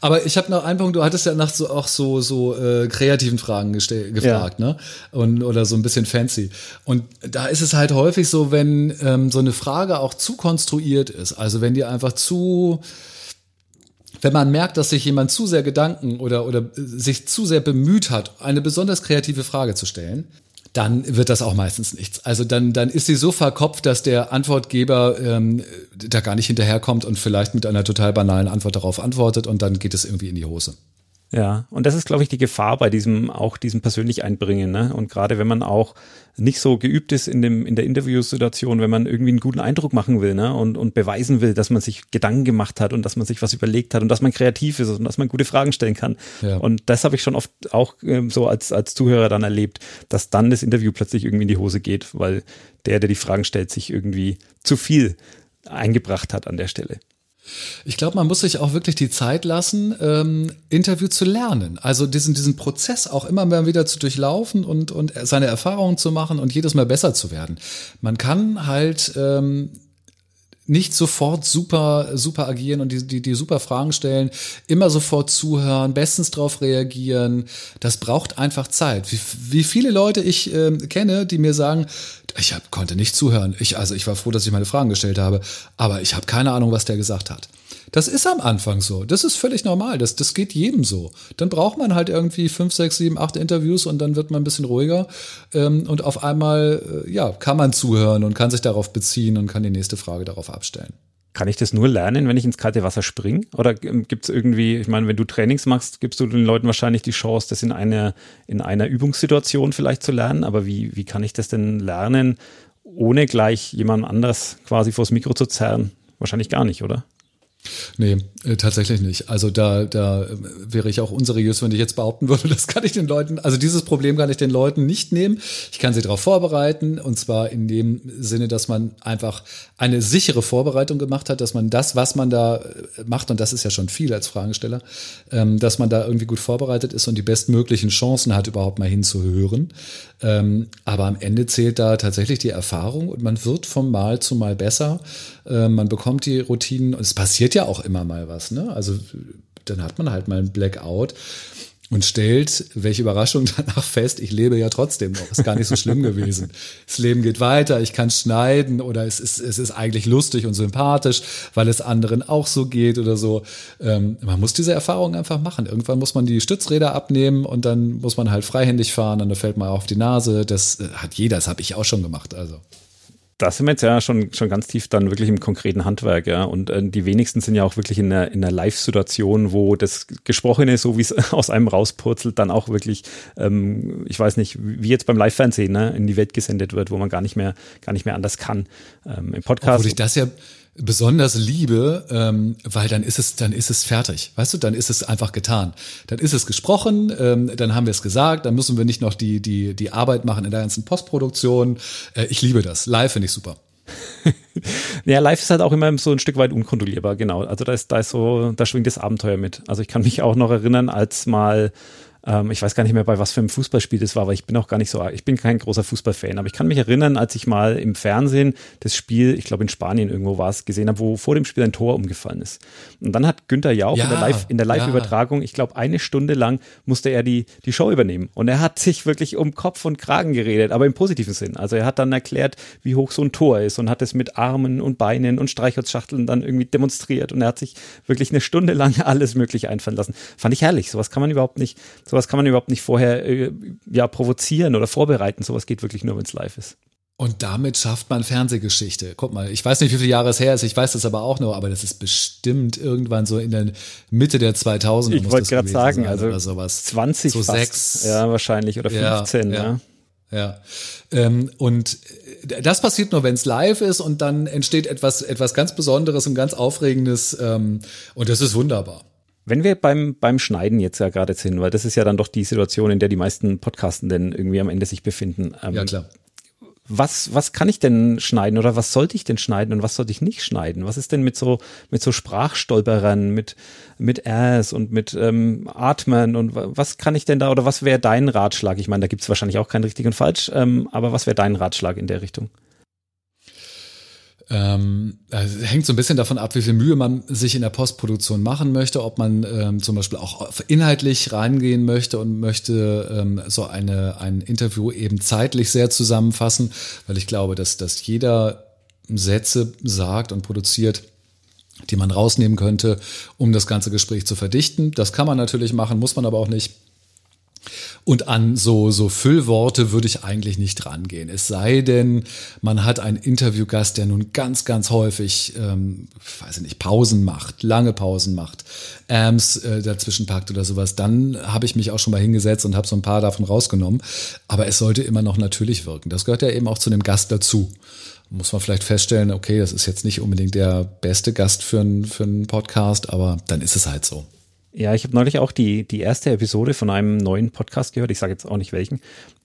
Aber ich habe noch einen Punkt. Du hattest ja nach so auch so so äh, kreativen Fragen gefragt, ja. ne? Und oder so ein bisschen fancy. Und da ist es halt häufig so, wenn ähm, so eine Frage auch zu konstruiert ist. Also wenn die einfach zu wenn man merkt, dass sich jemand zu sehr Gedanken oder, oder sich zu sehr bemüht hat, eine besonders kreative Frage zu stellen, dann wird das auch meistens nichts. Also dann, dann ist sie so verkopft, dass der Antwortgeber ähm, da gar nicht hinterherkommt und vielleicht mit einer total banalen Antwort darauf antwortet und dann geht es irgendwie in die Hose. Ja, und das ist, glaube ich, die Gefahr bei diesem, auch diesem persönlich einbringen. Ne? Und gerade wenn man auch nicht so geübt ist in dem, in der Interviewsituation, wenn man irgendwie einen guten Eindruck machen will, ne? Und, und beweisen will, dass man sich Gedanken gemacht hat und dass man sich was überlegt hat und dass man kreativ ist und dass man gute Fragen stellen kann. Ja. Und das habe ich schon oft auch ähm, so als, als Zuhörer dann erlebt, dass dann das Interview plötzlich irgendwie in die Hose geht, weil der, der die Fragen stellt, sich irgendwie zu viel eingebracht hat an der Stelle. Ich glaube, man muss sich auch wirklich die Zeit lassen, ähm, Interview zu lernen. Also diesen, diesen Prozess auch immer mehr wieder zu durchlaufen und, und seine Erfahrungen zu machen und jedes Mal besser zu werden. Man kann halt ähm, nicht sofort super, super agieren und die, die, die super Fragen stellen, immer sofort zuhören, bestens drauf reagieren. Das braucht einfach Zeit. Wie, wie viele Leute ich äh, kenne, die mir sagen, ich hab, konnte nicht zuhören. Ich, also ich war froh, dass ich meine Fragen gestellt habe, aber ich habe keine Ahnung, was der gesagt hat. Das ist am Anfang so. Das ist völlig normal. Das, das geht jedem so. Dann braucht man halt irgendwie fünf, sechs, sieben, acht Interviews und dann wird man ein bisschen ruhiger. Ähm, und auf einmal, äh, ja, kann man zuhören und kann sich darauf beziehen und kann die nächste Frage darauf abstellen. Kann ich das nur lernen, wenn ich ins kalte Wasser springe? Oder gibt es irgendwie, ich meine, wenn du Trainings machst, gibst du den Leuten wahrscheinlich die Chance, das in einer, in einer Übungssituation vielleicht zu lernen. Aber wie, wie kann ich das denn lernen, ohne gleich jemand anders quasi vors Mikro zu zerren? Wahrscheinlich gar nicht, oder? Nee, äh, tatsächlich nicht. Also da, da äh, wäre ich auch unseriös, wenn ich jetzt behaupten würde, das kann ich den Leuten, also dieses Problem kann ich den Leuten nicht nehmen. Ich kann sie darauf vorbereiten und zwar in dem Sinne, dass man einfach eine sichere Vorbereitung gemacht hat, dass man das, was man da äh, macht, und das ist ja schon viel als Fragesteller, ähm, dass man da irgendwie gut vorbereitet ist und die bestmöglichen Chancen hat, überhaupt mal hinzuhören. Ähm, aber am Ende zählt da tatsächlich die Erfahrung und man wird vom Mal zu Mal besser. Ähm, man bekommt die Routinen und es passiert ja auch immer mal was. Ne? Also dann hat man halt mal ein Blackout und stellt, welche Überraschung danach fest, ich lebe ja trotzdem noch. Ist gar nicht so schlimm gewesen. Das Leben geht weiter, ich kann schneiden oder es ist, es ist eigentlich lustig und sympathisch, weil es anderen auch so geht oder so. Ähm, man muss diese Erfahrung einfach machen. Irgendwann muss man die Stützräder abnehmen und dann muss man halt freihändig fahren und dann fällt man auf die Nase. Das äh, hat jeder, das habe ich auch schon gemacht. Also da sind wir jetzt ja schon, schon ganz tief dann wirklich im konkreten Handwerk, ja. Und äh, die wenigsten sind ja auch wirklich in einer, in einer Live-Situation, wo das Gesprochene, so wie es aus einem rauspurzelt, dann auch wirklich, ähm, ich weiß nicht, wie jetzt beim Live-Fernsehen, ne, in die Welt gesendet wird, wo man gar nicht mehr, gar nicht mehr anders kann. Ähm, Im Podcast. Obwohl ich das ja, besonders liebe, ähm, weil dann ist es, dann ist es fertig. Weißt du, dann ist es einfach getan. Dann ist es gesprochen, ähm, dann haben wir es gesagt, dann müssen wir nicht noch die, die, die Arbeit machen in der ganzen Postproduktion. Äh, ich liebe das. Live finde ich super. ja, live ist halt auch immer so ein Stück weit unkontrollierbar, genau. Also da ist, da ist so, da schwingt das Abenteuer mit. Also ich kann mich auch noch erinnern, als mal ähm, ich weiß gar nicht mehr, bei was für einem Fußballspiel das war, aber ich bin auch gar nicht so, ich bin kein großer Fußballfan. Aber ich kann mich erinnern, als ich mal im Fernsehen das Spiel, ich glaube in Spanien irgendwo war es, gesehen habe, wo vor dem Spiel ein Tor umgefallen ist. Und dann hat Günther Jauch ja, in der Live, in der Live-Übertragung, ja. ich glaube, eine Stunde lang musste er die, die Show übernehmen. Und er hat sich wirklich um Kopf und Kragen geredet, aber im positiven Sinn. Also er hat dann erklärt, wie hoch so ein Tor ist und hat es mit Armen und Beinen und Streichholzschachteln dann irgendwie demonstriert. Und er hat sich wirklich eine Stunde lang alles Mögliche einfallen lassen. Fand ich herrlich. Sowas kann man überhaupt nicht, sowas kann man überhaupt nicht vorher äh, ja provozieren oder vorbereiten. Sowas geht wirklich nur, wenn es live ist. Und damit schafft man Fernsehgeschichte. Guck mal, ich weiß nicht, wie viele Jahre es her ist, ich weiß das aber auch noch, aber das ist bestimmt irgendwann so in der Mitte der 2000er. Ich wollte gerade sagen, also oder sowas. 20 so fast. sechs. Ja, wahrscheinlich, oder 15, ja. ja. ja. ja. Ähm, und das passiert nur, wenn es live ist und dann entsteht etwas, etwas ganz Besonderes und ganz Aufregendes ähm, und das ist wunderbar. Wenn wir beim, beim Schneiden jetzt ja gerade sind, weil das ist ja dann doch die Situation, in der die meisten Podcasten denn irgendwie am Ende sich befinden. Ähm, ja, klar. Was, was kann ich denn schneiden oder was sollte ich denn schneiden und was sollte ich nicht schneiden? Was ist denn mit so, mit so Sprachstolperern, mit, mit Äs und mit ähm, Atmen und was kann ich denn da oder was wäre dein Ratschlag? Ich meine, da gibt's wahrscheinlich auch kein richtig und falsch, ähm, aber was wäre dein Ratschlag in der Richtung? Ähm, also hängt so ein bisschen davon ab, wie viel Mühe man sich in der Postproduktion machen möchte, ob man ähm, zum Beispiel auch inhaltlich reingehen möchte und möchte ähm, so eine, ein Interview eben zeitlich sehr zusammenfassen, weil ich glaube, dass, dass jeder Sätze sagt und produziert, die man rausnehmen könnte, um das ganze Gespräch zu verdichten. Das kann man natürlich machen, muss man aber auch nicht. Und an so, so Füllworte würde ich eigentlich nicht rangehen. Es sei denn, man hat einen Interviewgast, der nun ganz, ganz häufig, ähm, weiß ich nicht, Pausen macht, lange Pausen macht, Amps äh, dazwischen packt oder sowas. Dann habe ich mich auch schon mal hingesetzt und habe so ein paar davon rausgenommen. Aber es sollte immer noch natürlich wirken. Das gehört ja eben auch zu dem Gast dazu. Muss man vielleicht feststellen, okay, das ist jetzt nicht unbedingt der beste Gast für einen, für einen Podcast, aber dann ist es halt so. Ja, ich habe neulich auch die, die erste Episode von einem neuen Podcast gehört. Ich sage jetzt auch nicht welchen.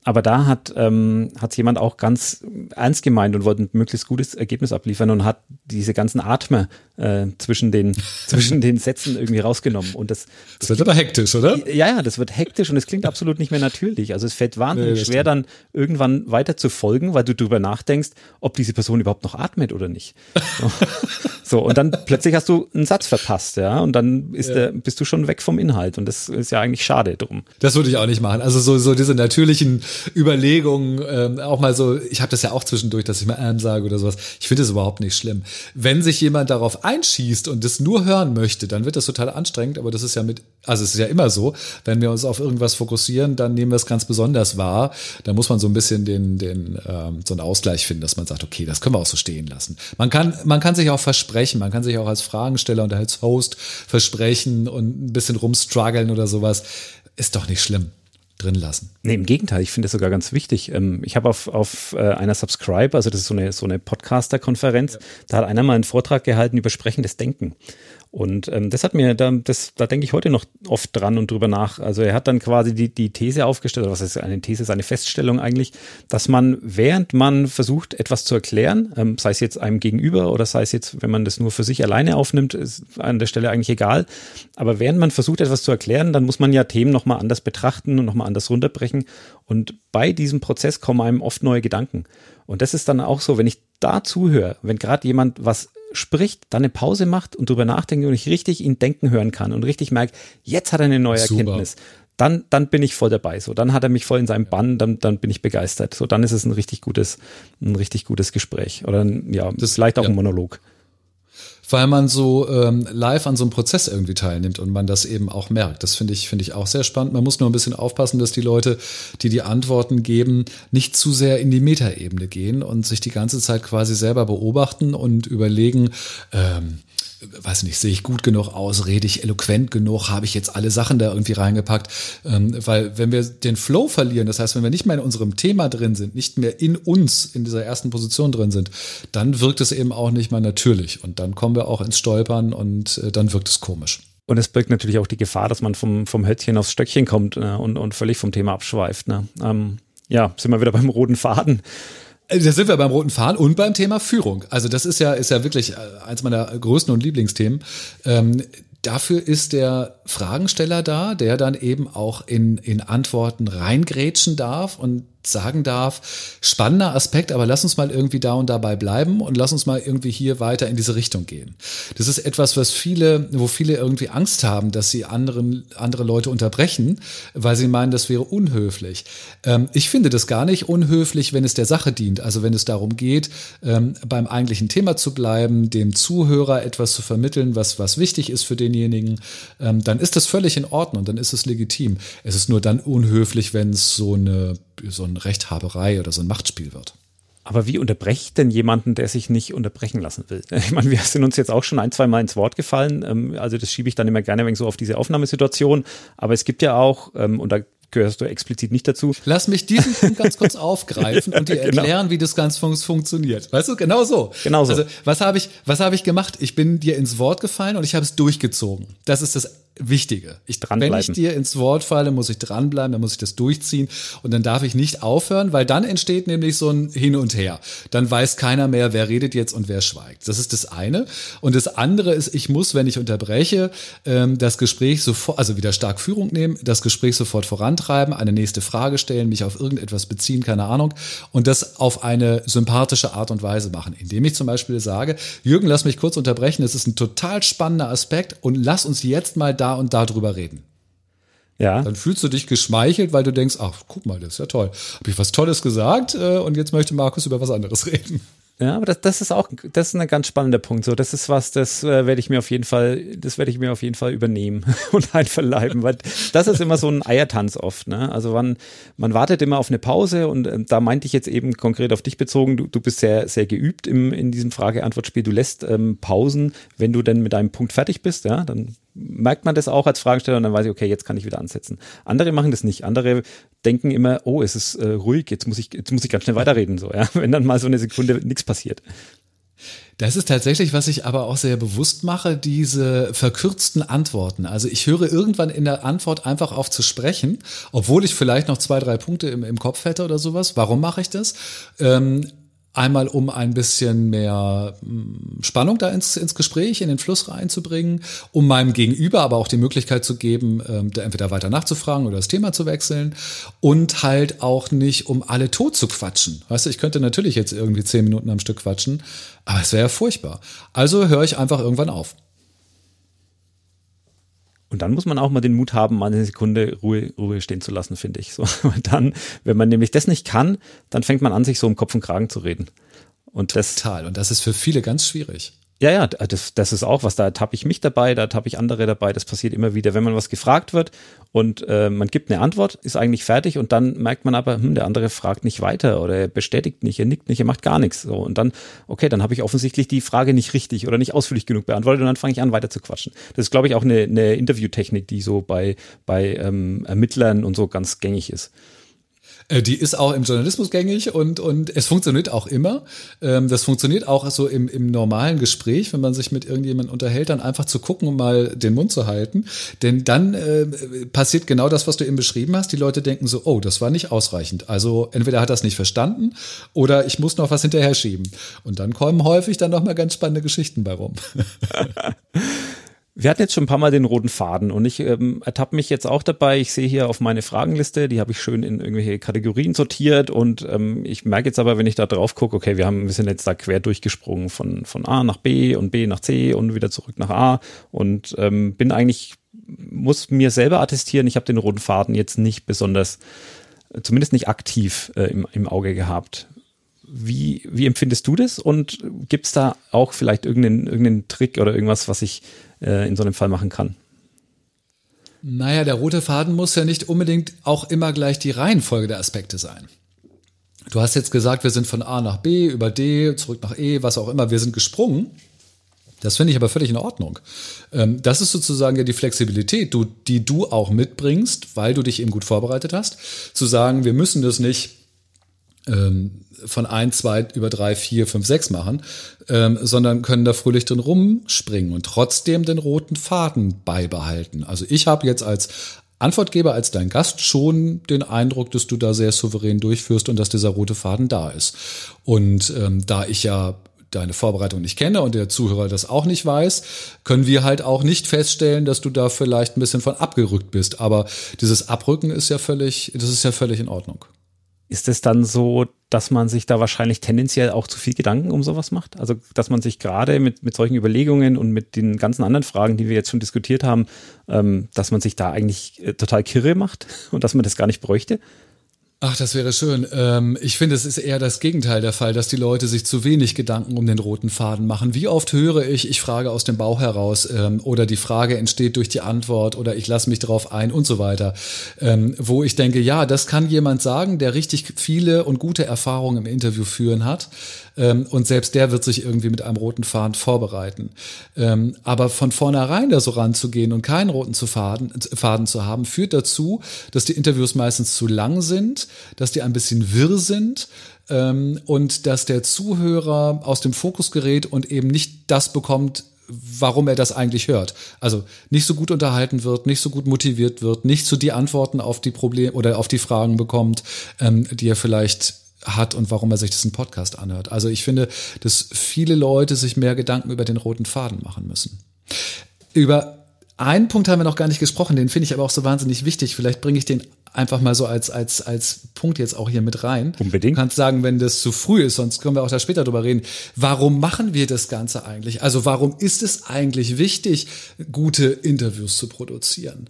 Aber da hat ähm, hat jemand auch ganz ernst gemeint und wollte ein möglichst gutes Ergebnis abliefern und hat diese ganzen Atmer äh, zwischen den zwischen den Sätzen irgendwie rausgenommen. Und das, das wird aber hektisch, oder? Ja, ja, das wird hektisch und es klingt absolut nicht mehr natürlich. Also es fällt wahnsinnig nee, schwer, dann irgendwann weiter zu folgen, weil du darüber nachdenkst, ob diese Person überhaupt noch atmet oder nicht. so, und dann plötzlich hast du einen Satz verpasst, ja, und dann ist ja. der, bist du schon weg vom Inhalt. Und das ist ja eigentlich schade drum. Das würde ich auch nicht machen. Also so, so diese natürlichen Überlegungen, ähm, auch mal so, ich habe das ja auch zwischendurch, dass ich mal ähm sage oder sowas. Ich finde es überhaupt nicht schlimm. Wenn sich jemand darauf einschießt und das nur hören möchte, dann wird das total anstrengend, aber das ist ja mit, also es ist ja immer so, wenn wir uns auf irgendwas fokussieren, dann nehmen wir es ganz besonders wahr. Da muss man so ein bisschen den, den, ähm, so einen Ausgleich finden, dass man sagt, okay, das können wir auch so stehen lassen. Man kann, man kann sich auch versprechen, man kann sich auch als Fragensteller und als Host versprechen und ein bisschen rumstruggeln oder sowas. Ist doch nicht schlimm drin lassen. Nee, im Gegenteil, ich finde es sogar ganz wichtig. Ähm, ich habe auf, auf äh, einer Subscribe, also das ist so eine, so eine Podcaster-Konferenz, ja. da hat einer mal einen Vortrag gehalten über sprechendes Denken. Und ähm, das hat mir, da, das, da denke ich heute noch oft dran und drüber nach. Also er hat dann quasi die, die These aufgestellt, oder was ist eine These, ist eine Feststellung eigentlich, dass man, während man versucht, etwas zu erklären, ähm, sei es jetzt einem gegenüber oder sei es jetzt, wenn man das nur für sich alleine aufnimmt, ist an der Stelle eigentlich egal. Aber während man versucht, etwas zu erklären, dann muss man ja Themen nochmal anders betrachten und nochmal anders runterbrechen. Und bei diesem Prozess kommen einem oft neue Gedanken. Und das ist dann auch so, wenn ich da zuhöre, wenn gerade jemand was spricht, dann eine Pause macht und drüber nachdenkt und ich richtig ihn denken hören kann und richtig merke, jetzt hat er eine neue Super. Erkenntnis. Dann, dann bin ich voll dabei. So, dann hat er mich voll in seinem Bann, dann, dann bin ich begeistert. So, dann ist es ein richtig gutes, ein richtig gutes Gespräch. Oder ein, ja, das ist vielleicht auch ja. ein Monolog weil man so ähm, live an so einem Prozess irgendwie teilnimmt und man das eben auch merkt. Das finde ich, finde ich auch sehr spannend. Man muss nur ein bisschen aufpassen, dass die Leute, die die Antworten geben, nicht zu sehr in die Metaebene gehen und sich die ganze Zeit quasi selber beobachten und überlegen, ähm, weiß nicht, sehe ich gut genug aus, rede ich eloquent genug, habe ich jetzt alle Sachen da irgendwie reingepackt, ähm, weil wenn wir den Flow verlieren, das heißt, wenn wir nicht mehr in unserem Thema drin sind, nicht mehr in uns, in dieser ersten Position drin sind, dann wirkt es eben auch nicht mehr natürlich und dann kommen wir auch ins Stolpern und äh, dann wirkt es komisch. Und es birgt natürlich auch die Gefahr, dass man vom, vom Hölzchen aufs Stöckchen kommt äh, und, und völlig vom Thema abschweift. Ne? Ähm, ja, sind wir wieder beim roten Faden. Äh, da sind wir beim roten Faden und beim Thema Führung. Also das ist ja, ist ja wirklich äh, eins meiner größten und Lieblingsthemen. Ähm, dafür ist der Fragensteller da, der dann eben auch in, in Antworten reingrätschen darf und sagen darf, spannender Aspekt, aber lass uns mal irgendwie da und dabei bleiben und lass uns mal irgendwie hier weiter in diese Richtung gehen. Das ist etwas, was viele, wo viele irgendwie Angst haben, dass sie anderen, andere Leute unterbrechen, weil sie meinen, das wäre unhöflich. Ähm, ich finde das gar nicht unhöflich, wenn es der Sache dient. Also wenn es darum geht, ähm, beim eigentlichen Thema zu bleiben, dem Zuhörer etwas zu vermitteln, was, was wichtig ist für denjenigen, ähm, dann ist das völlig in Ordnung, dann ist es legitim. Es ist nur dann unhöflich, wenn es so eine so eine Rechthaberei oder so ein Machtspiel wird. Aber wie unterbrecht denn jemanden, der sich nicht unterbrechen lassen will? Ich meine, wir sind uns jetzt auch schon ein, zwei Mal ins Wort gefallen. Ähm, also das schiebe ich dann immer gerne ein wenig so auf diese Aufnahmesituation. Aber es gibt ja auch, ähm, und da gehörst du explizit nicht dazu. Lass mich diesen Punkt ganz kurz aufgreifen und dir genau. erklären, wie das Ganze funktioniert. Weißt du, genau so. Genau so. Also, was habe ich, was habe ich gemacht? Ich bin dir ins Wort gefallen und ich habe es durchgezogen. Das ist das Wichtige. Ich, wenn ich dir ins Wort falle, muss ich dranbleiben, dann muss ich das durchziehen und dann darf ich nicht aufhören, weil dann entsteht nämlich so ein Hin und Her. Dann weiß keiner mehr, wer redet jetzt und wer schweigt. Das ist das eine. Und das andere ist, ich muss, wenn ich unterbreche, ähm, das Gespräch sofort, also wieder stark Führung nehmen, das Gespräch sofort vorantreiben, eine nächste Frage stellen, mich auf irgendetwas beziehen, keine Ahnung, und das auf eine sympathische Art und Weise machen, indem ich zum Beispiel sage, Jürgen, lass mich kurz unterbrechen, das ist ein total spannender Aspekt und lass uns jetzt mal da da und da drüber reden. Ja. Dann fühlst du dich geschmeichelt, weil du denkst, ach, guck mal, das ist ja toll. Habe ich was Tolles gesagt äh, und jetzt möchte Markus über was anderes reden. Ja, aber das, das ist auch, das ist ein ganz spannender Punkt. So, das ist was, das äh, werde ich mir auf jeden Fall, das werde ich mir auf jeden Fall übernehmen und einverleiben, weil das ist immer so ein Eiertanz oft. Ne? Also man, man wartet immer auf eine Pause und äh, da meinte ich jetzt eben konkret auf dich bezogen. Du, du bist sehr, sehr geübt im in diesem Frage-Antwort-Spiel. Du lässt ähm, Pausen, wenn du denn mit deinem Punkt fertig bist. Ja, dann merkt man das auch als Fragesteller und dann weiß ich, okay, jetzt kann ich wieder ansetzen. Andere machen das nicht. Andere denken immer, oh, es ist äh, ruhig, jetzt muss ich, jetzt muss ich ganz schnell weiterreden, so, ja, wenn dann mal so eine Sekunde nichts passiert. Das ist tatsächlich, was ich aber auch sehr bewusst mache, diese verkürzten Antworten. Also ich höre irgendwann in der Antwort einfach auf zu sprechen, obwohl ich vielleicht noch zwei, drei Punkte im, im Kopf hätte oder sowas. Warum mache ich das? Ähm, Einmal, um ein bisschen mehr hm, Spannung da ins, ins Gespräch, in den Fluss reinzubringen, um meinem Gegenüber aber auch die Möglichkeit zu geben, ähm, da entweder weiter nachzufragen oder das Thema zu wechseln und halt auch nicht, um alle tot zu quatschen. Weißt du, ich könnte natürlich jetzt irgendwie zehn Minuten am Stück quatschen, aber es wäre ja furchtbar. Also höre ich einfach irgendwann auf. Und dann muss man auch mal den Mut haben, mal eine Sekunde Ruhe, Ruhe stehen zu lassen, finde ich. So, dann, wenn man nämlich das nicht kann, dann fängt man an, sich so um Kopf und Kragen zu reden. Und das, Total. Und das ist für viele ganz schwierig. Ja, ja, das, das ist auch was, da tappe ich mich dabei, da tappe ich andere dabei, das passiert immer wieder, wenn man was gefragt wird und äh, man gibt eine Antwort, ist eigentlich fertig und dann merkt man aber, hm, der andere fragt nicht weiter oder er bestätigt nicht, er nickt nicht, er macht gar nichts. So, und dann, okay, dann habe ich offensichtlich die Frage nicht richtig oder nicht ausführlich genug beantwortet und dann fange ich an, weiter zu quatschen. Das ist, glaube ich, auch eine, eine Interviewtechnik, die so bei, bei ähm, Ermittlern und so ganz gängig ist. Äh, die ist auch im Journalismus gängig und, und es funktioniert auch immer. Ähm, das funktioniert auch so im, im normalen Gespräch, wenn man sich mit irgendjemandem unterhält, dann einfach zu gucken und mal den Mund zu halten. Denn dann äh, passiert genau das, was du eben beschrieben hast. Die Leute denken so, oh, das war nicht ausreichend. Also entweder hat es nicht verstanden oder ich muss noch was hinterher schieben. Und dann kommen häufig dann noch mal ganz spannende Geschichten bei rum. Wir hatten jetzt schon ein paar Mal den roten Faden und ich ähm, ertappe mich jetzt auch dabei. Ich sehe hier auf meine Fragenliste, die habe ich schön in irgendwelche Kategorien sortiert und ähm, ich merke jetzt aber, wenn ich da drauf gucke, okay, wir haben, wir sind jetzt da quer durchgesprungen von, von A nach B und B nach C und wieder zurück nach A und ähm, bin eigentlich, muss mir selber attestieren, ich habe den roten Faden jetzt nicht besonders, zumindest nicht aktiv äh, im, im Auge gehabt. Wie, wie empfindest du das? Und gibt's da auch vielleicht irgendeinen, irgendeinen Trick oder irgendwas, was ich äh, in so einem Fall machen kann? Naja, der rote Faden muss ja nicht unbedingt auch immer gleich die Reihenfolge der Aspekte sein. Du hast jetzt gesagt, wir sind von A nach B, über D, zurück nach E, was auch immer, wir sind gesprungen. Das finde ich aber völlig in Ordnung. Ähm, das ist sozusagen ja die Flexibilität, die du auch mitbringst, weil du dich eben gut vorbereitet hast, zu sagen, wir müssen das nicht ähm, von ein, zwei über drei, vier, fünf, sechs machen, ähm, sondern können da fröhlich drin rumspringen und trotzdem den roten Faden beibehalten. Also ich habe jetzt als Antwortgeber, als dein Gast schon den Eindruck, dass du da sehr souverän durchführst und dass dieser rote Faden da ist. Und ähm, da ich ja deine Vorbereitung nicht kenne und der Zuhörer das auch nicht weiß, können wir halt auch nicht feststellen, dass du da vielleicht ein bisschen von abgerückt bist. Aber dieses Abrücken ist ja völlig, das ist ja völlig in Ordnung. Ist es dann so, dass man sich da wahrscheinlich tendenziell auch zu viel Gedanken um sowas macht? Also, dass man sich gerade mit, mit solchen Überlegungen und mit den ganzen anderen Fragen, die wir jetzt schon diskutiert haben, ähm, dass man sich da eigentlich äh, total kirre macht und dass man das gar nicht bräuchte? Ach, das wäre schön. Ähm, ich finde, es ist eher das Gegenteil der Fall, dass die Leute sich zu wenig Gedanken um den roten Faden machen. Wie oft höre ich, ich frage aus dem Bauch heraus ähm, oder die Frage entsteht durch die Antwort oder ich lasse mich darauf ein und so weiter. Ähm, wo ich denke, ja, das kann jemand sagen, der richtig viele und gute Erfahrungen im Interview führen hat. Ähm, und selbst der wird sich irgendwie mit einem roten Faden vorbereiten. Ähm, aber von vornherein da so ranzugehen und keinen roten Faden, Faden zu haben, führt dazu, dass die Interviews meistens zu lang sind, dass die ein bisschen wirr sind ähm, und dass der Zuhörer aus dem Fokus gerät und eben nicht das bekommt, warum er das eigentlich hört. Also nicht so gut unterhalten wird, nicht so gut motiviert wird, nicht so die Antworten auf die Probleme oder auf die Fragen bekommt, ähm, die er vielleicht hat und warum er sich diesen Podcast anhört. Also ich finde, dass viele Leute sich mehr Gedanken über den roten Faden machen müssen. Über einen Punkt haben wir noch gar nicht gesprochen, den finde ich aber auch so wahnsinnig wichtig. Vielleicht bringe ich den einfach mal so als, als, als Punkt jetzt auch hier mit rein. Unbedingt. Du kannst sagen, wenn das zu früh ist, sonst können wir auch da später drüber reden. Warum machen wir das Ganze eigentlich? Also warum ist es eigentlich wichtig, gute Interviews zu produzieren?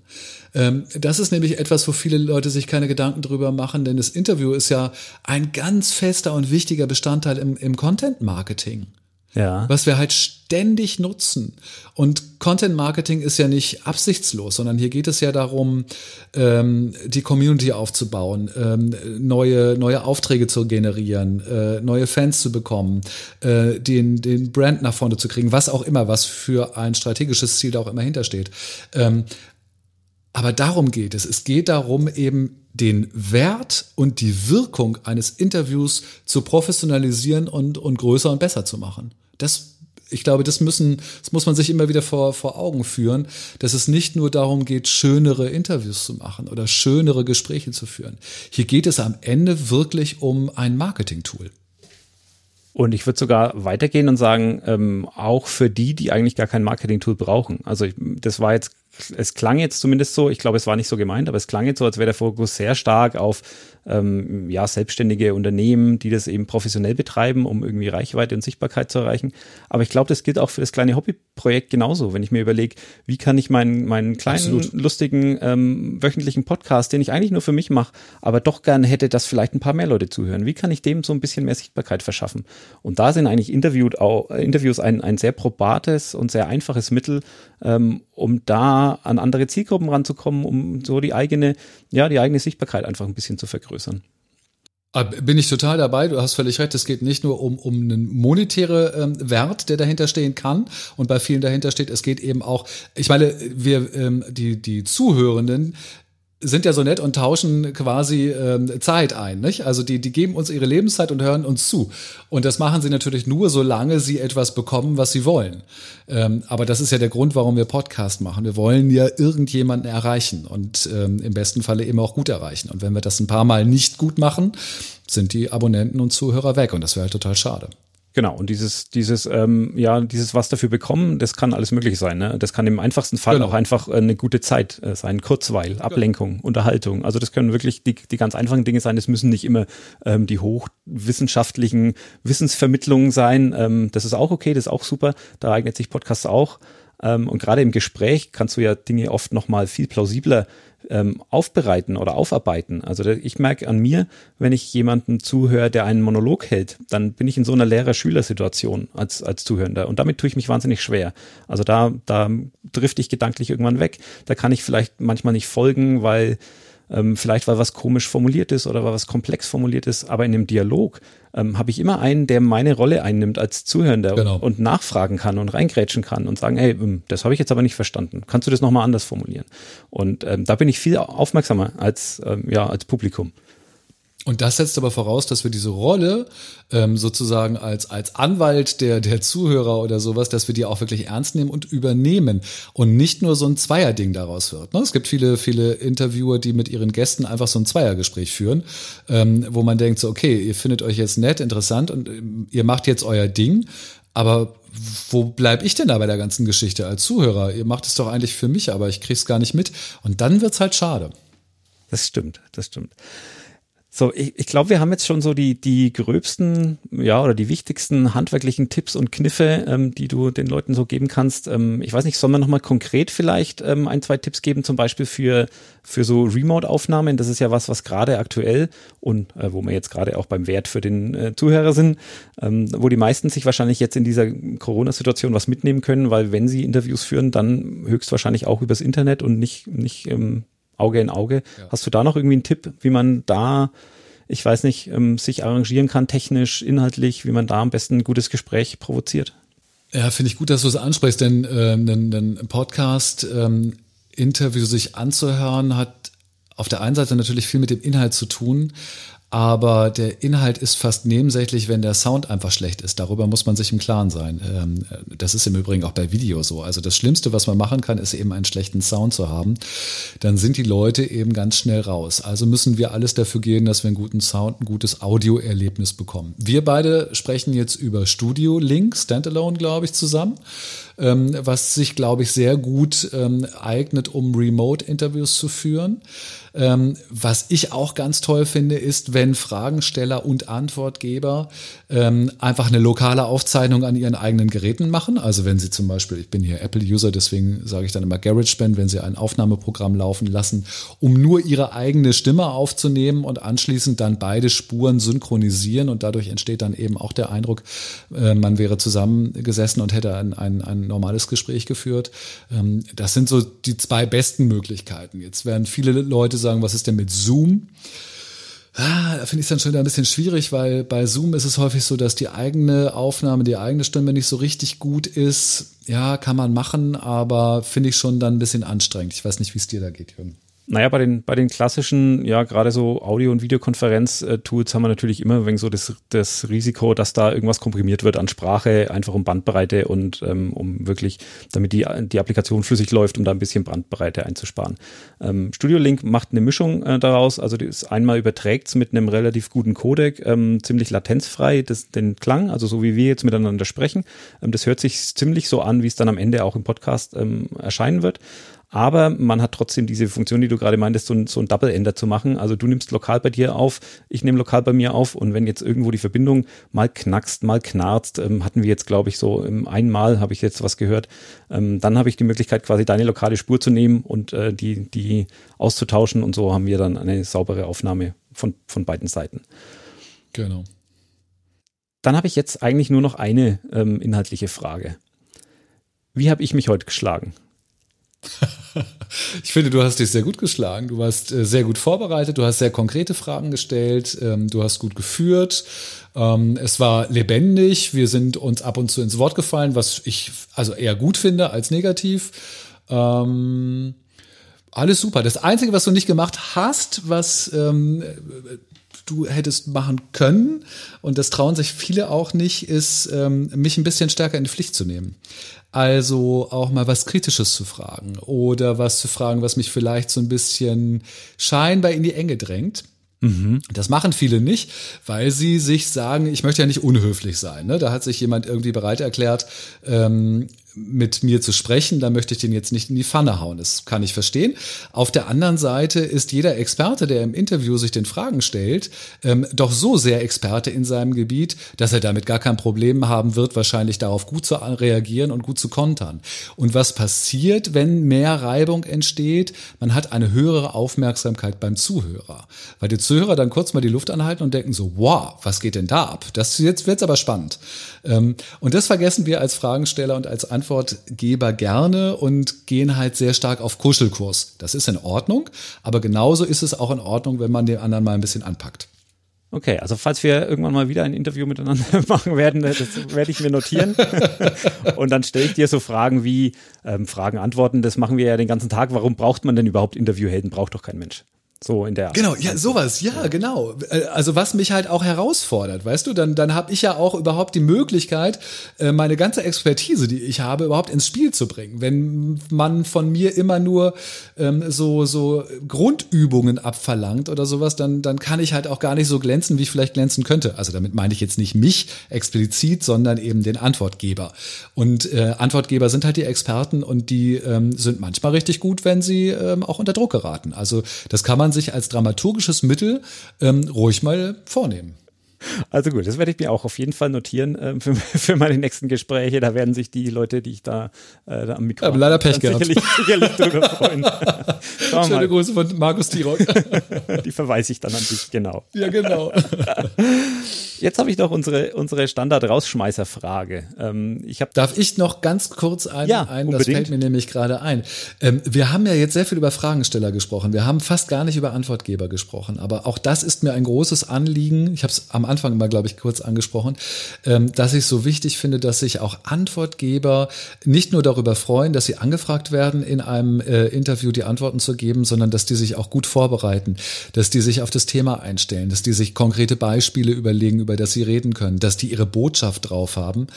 Ähm, das ist nämlich etwas, wo viele Leute sich keine Gedanken drüber machen, denn das Interview ist ja ein ganz fester und wichtiger Bestandteil im, im Content Marketing ja. was wir halt ständig nutzen. Und Content Marketing ist ja nicht absichtslos, sondern hier geht es ja darum, ähm, die Community aufzubauen, ähm, neue, neue Aufträge zu generieren, äh, neue Fans zu bekommen, äh, den, den Brand nach vorne zu kriegen, was auch immer, was für ein strategisches Ziel da auch immer hintersteht. Ähm, aber darum geht es. Es geht darum, eben den Wert und die Wirkung eines Interviews zu professionalisieren und, und größer und besser zu machen. Das ich glaube, das müssen, das muss man sich immer wieder vor, vor Augen führen, dass es nicht nur darum geht, schönere Interviews zu machen oder schönere Gespräche zu führen. Hier geht es am Ende wirklich um ein Marketing-Tool. Und ich würde sogar weitergehen und sagen, ähm, auch für die, die eigentlich gar kein Marketing-Tool brauchen. Also ich, das war jetzt es klang jetzt zumindest so, ich glaube, es war nicht so gemeint, aber es klang jetzt so, als wäre der Fokus sehr stark auf ähm, ja, selbstständige Unternehmen, die das eben professionell betreiben, um irgendwie Reichweite und Sichtbarkeit zu erreichen. Aber ich glaube, das gilt auch für das kleine Hobbyprojekt genauso. Wenn ich mir überlege, wie kann ich meinen, meinen kleinen, Absolut. lustigen, ähm, wöchentlichen Podcast, den ich eigentlich nur für mich mache, aber doch gerne hätte, dass vielleicht ein paar mehr Leute zuhören. Wie kann ich dem so ein bisschen mehr Sichtbarkeit verschaffen? Und da sind eigentlich Interviewt auch, Interviews ein, ein sehr probates und sehr einfaches Mittel, ähm, um da an andere Zielgruppen ranzukommen, um so die eigene, ja, die eigene Sichtbarkeit einfach ein bisschen zu vergrößern. Ah, bin ich total dabei. Du hast völlig recht. Es geht nicht nur um, um einen monetäre ähm, Wert, der dahinter stehen kann und bei vielen dahinter steht. Es geht eben auch, ich meine, wir, ähm, die, die Zuhörenden, sind ja so nett und tauschen quasi ähm, Zeit ein. Nicht? Also die, die geben uns ihre Lebenszeit und hören uns zu. Und das machen sie natürlich nur, solange sie etwas bekommen, was sie wollen. Ähm, aber das ist ja der Grund, warum wir Podcast machen. Wir wollen ja irgendjemanden erreichen und ähm, im besten Falle eben auch gut erreichen. Und wenn wir das ein paar Mal nicht gut machen, sind die Abonnenten und Zuhörer weg. Und das wäre halt total schade. Genau, und dieses, dieses, ähm, ja, dieses was dafür bekommen, das kann alles möglich sein. Ne? Das kann im einfachsten Fall genau. auch einfach äh, eine gute Zeit äh, sein, Kurzweil, Ablenkung, genau. Unterhaltung. Also das können wirklich die, die ganz einfachen Dinge sein. Das müssen nicht immer ähm, die hochwissenschaftlichen Wissensvermittlungen sein. Ähm, das ist auch okay, das ist auch super. Da eignet sich Podcasts auch. Ähm, und gerade im Gespräch kannst du ja Dinge oft nochmal viel plausibler ähm, aufbereiten oder aufarbeiten. Also ich merke an mir, wenn ich jemanden zuhöre, der einen Monolog hält, dann bin ich in so einer Lehrer-Schüler-Situation als, als Zuhörender. Und damit tue ich mich wahnsinnig schwer. Also da, da drifte ich gedanklich irgendwann weg. Da kann ich vielleicht manchmal nicht folgen, weil ähm, vielleicht weil was komisch formuliert ist oder weil was komplex formuliert ist, aber in dem Dialog ähm, habe ich immer einen, der meine Rolle einnimmt als Zuhörender genau. und nachfragen kann und reingrätschen kann und sagen, hey, ähm, das habe ich jetzt aber nicht verstanden. Kannst du das nochmal anders formulieren? Und ähm, da bin ich viel aufmerksamer als, ähm, ja, als Publikum. Und das setzt aber voraus, dass wir diese Rolle ähm, sozusagen als, als Anwalt der, der Zuhörer oder sowas, dass wir die auch wirklich ernst nehmen und übernehmen und nicht nur so ein Zweierding daraus wird. Ne? Es gibt viele, viele Interviewer, die mit ihren Gästen einfach so ein Zweiergespräch führen, ähm, wo man denkt so, okay, ihr findet euch jetzt nett, interessant und ähm, ihr macht jetzt euer Ding, aber wo bleib ich denn da bei der ganzen Geschichte als Zuhörer? Ihr macht es doch eigentlich für mich, aber ich krieg's gar nicht mit. Und dann wird's halt schade. Das stimmt, das stimmt. So, ich, ich glaube, wir haben jetzt schon so die, die gröbsten, ja, oder die wichtigsten handwerklichen Tipps und Kniffe, ähm, die du den Leuten so geben kannst. Ähm, ich weiß nicht, sollen wir nochmal konkret vielleicht ähm, ein, zwei Tipps geben, zum Beispiel für, für so Remote-Aufnahmen? Das ist ja was, was gerade aktuell und äh, wo wir jetzt gerade auch beim Wert für den äh, Zuhörer sind, ähm, wo die meisten sich wahrscheinlich jetzt in dieser Corona-Situation was mitnehmen können, weil wenn sie Interviews führen, dann höchstwahrscheinlich auch übers Internet und nicht, nicht ähm, Auge in Auge. Ja. Hast du da noch irgendwie einen Tipp, wie man da, ich weiß nicht, ähm, sich arrangieren kann, technisch, inhaltlich, wie man da am besten ein gutes Gespräch provoziert? Ja, finde ich gut, dass du es ansprichst, denn äh, ein, ein Podcast-Interview ähm, sich anzuhören hat auf der einen Seite natürlich viel mit dem Inhalt zu tun, aber der Inhalt ist fast nebensächlich, wenn der Sound einfach schlecht ist. Darüber muss man sich im Klaren sein. Ähm, das ist im Übrigen auch bei Video so. Also das Schlimmste, was man machen kann, ist eben einen schlechten Sound zu haben. Dann sind die Leute eben ganz schnell raus. Also müssen wir alles dafür gehen, dass wir einen guten Sound, ein gutes Audioerlebnis bekommen. Wir beide sprechen jetzt über Studio Link, Standalone, glaube ich, zusammen. ähm, was sich, glaube ich, sehr gut ähm, eignet, um Remote-Interviews zu führen. Ähm, was ich auch ganz toll finde, ist, wenn Fragensteller und Antwortgeber ähm, einfach eine lokale Aufzeichnung an ihren eigenen Geräten machen. Also wenn sie zum Beispiel, ich bin hier Apple-User, deswegen sage ich dann immer GarageBand, wenn sie ein Aufnahmeprogramm laufen lassen, um nur ihre eigene Stimme aufzunehmen und anschließend dann beide Spuren synchronisieren und dadurch entsteht dann eben auch der Eindruck, äh, man wäre zusammengesessen und hätte ein, ein, ein normales Gespräch geführt. Ähm, das sind so die zwei besten Möglichkeiten. Jetzt werden viele Leute sagen, sagen, was ist denn mit Zoom? Ah, da finde ich es dann schon wieder ein bisschen schwierig, weil bei Zoom ist es häufig so, dass die eigene Aufnahme, die eigene Stimme nicht so richtig gut ist. Ja, kann man machen, aber finde ich schon dann ein bisschen anstrengend. Ich weiß nicht, wie es dir da geht, Jürgen. Naja, bei den, bei den klassischen, ja, gerade so Audio- und Videokonferenz-Tools haben wir natürlich immer wegen so das, das Risiko, dass da irgendwas komprimiert wird an Sprache, einfach um Bandbreite und ähm, um wirklich, damit die, die Applikation flüssig läuft, um da ein bisschen Bandbreite einzusparen. Ähm, Studio Link macht eine Mischung äh, daraus, also das einmal überträgt mit einem relativ guten Codec, ähm, ziemlich latenzfrei das, den Klang, also so wie wir jetzt miteinander sprechen. Ähm, das hört sich ziemlich so an, wie es dann am Ende auch im Podcast ähm, erscheinen wird. Aber man hat trotzdem diese Funktion, die du gerade meintest, so ein, so ein Double-Ender zu machen. Also du nimmst lokal bei dir auf, ich nehme lokal bei mir auf und wenn jetzt irgendwo die Verbindung mal knackst, mal knarzt, ähm, hatten wir jetzt, glaube ich, so im einmal habe ich jetzt was gehört, ähm, dann habe ich die Möglichkeit, quasi deine lokale Spur zu nehmen und äh, die, die auszutauschen und so haben wir dann eine saubere Aufnahme von, von beiden Seiten. Genau. Dann habe ich jetzt eigentlich nur noch eine ähm, inhaltliche Frage. Wie habe ich mich heute geschlagen? Ich finde, du hast dich sehr gut geschlagen. Du warst äh, sehr gut vorbereitet. Du hast sehr konkrete Fragen gestellt. Ähm, du hast gut geführt. Ähm, es war lebendig. Wir sind uns ab und zu ins Wort gefallen, was ich also eher gut finde als negativ. Ähm, alles super. Das Einzige, was du nicht gemacht hast, was du hättest machen können, und das trauen sich viele auch nicht, ist, mich ein bisschen stärker in die Pflicht zu nehmen. Also auch mal was Kritisches zu fragen oder was zu fragen, was mich vielleicht so ein bisschen scheinbar in die Enge drängt. Mhm. Das machen viele nicht, weil sie sich sagen, ich möchte ja nicht unhöflich sein. Ne? Da hat sich jemand irgendwie bereit erklärt, ähm, mit mir zu sprechen, da möchte ich den jetzt nicht in die Pfanne hauen. Das kann ich verstehen. Auf der anderen Seite ist jeder Experte, der im Interview sich den Fragen stellt, ähm, doch so sehr Experte in seinem Gebiet, dass er damit gar kein Problem haben wird, wahrscheinlich darauf gut zu reagieren und gut zu kontern. Und was passiert, wenn mehr Reibung entsteht? Man hat eine höhere Aufmerksamkeit beim Zuhörer, weil die Zuhörer dann kurz mal die Luft anhalten und denken so, wow, was geht denn da ab? Das jetzt wird's aber spannend. Ähm, und das vergessen wir als Fragensteller und als Antwort Antwortgeber gerne und gehen halt sehr stark auf Kuschelkurs. Das ist in Ordnung, aber genauso ist es auch in Ordnung, wenn man den anderen mal ein bisschen anpackt. Okay, also falls wir irgendwann mal wieder ein Interview miteinander machen werden, das werde ich mir notieren. Und dann stelle ich dir so Fragen wie ähm, Fragen, Antworten. Das machen wir ja den ganzen Tag. Warum braucht man denn überhaupt Interviewhelden? Braucht doch kein Mensch. So in der Art. Genau, ja, sowas, ja, ja, genau. Äh, also was mich halt auch herausfordert, weißt du, dann, dann habe ich ja auch überhaupt die Möglichkeit, äh, meine ganze Expertise, die ich habe, überhaupt ins Spiel zu bringen. Wenn man von mir immer nur ähm, so, so Grundübungen abverlangt oder sowas, dann, dann kann ich halt auch gar nicht so glänzen, wie ich vielleicht glänzen könnte. Also damit meine ich jetzt nicht mich explizit, sondern eben den Antwortgeber. Und äh, Antwortgeber sind halt die Experten und die ähm, sind manchmal richtig gut, wenn sie ähm, auch unter Druck geraten. Also das kann man man sich als dramaturgisches Mittel ähm, ruhig mal vornehmen. Also gut, das werde ich mir auch auf jeden Fall notieren äh, für, für meine nächsten Gespräche. Da werden sich die Leute, die ich da, äh, da am Mikro habe, leider Pech gehabt. Sicherlich, sicherlich drüber freuen. Schöne Grüße von Markus Tirock. die verweise ich dann an dich, genau. Ja, genau. Jetzt habe ich noch unsere, unsere Standard-Rausschmeißer-Frage. Ähm, ich Darf ich noch ganz kurz ein, ja, ein das fällt mir nämlich gerade ein. Ähm, wir haben ja jetzt sehr viel über Fragensteller gesprochen. Wir haben fast gar nicht über Antwortgeber gesprochen. Aber auch das ist mir ein großes Anliegen. Ich habe es am Anfang immer, glaube ich, kurz angesprochen, ähm, dass ich so wichtig finde, dass sich auch Antwortgeber nicht nur darüber freuen, dass sie angefragt werden, in einem äh, Interview die Antworten zu geben, sondern dass die sich auch gut vorbereiten, dass die sich auf das Thema einstellen, dass die sich konkrete Beispiele überlegen, über das sie reden können, dass die ihre Botschaft drauf haben.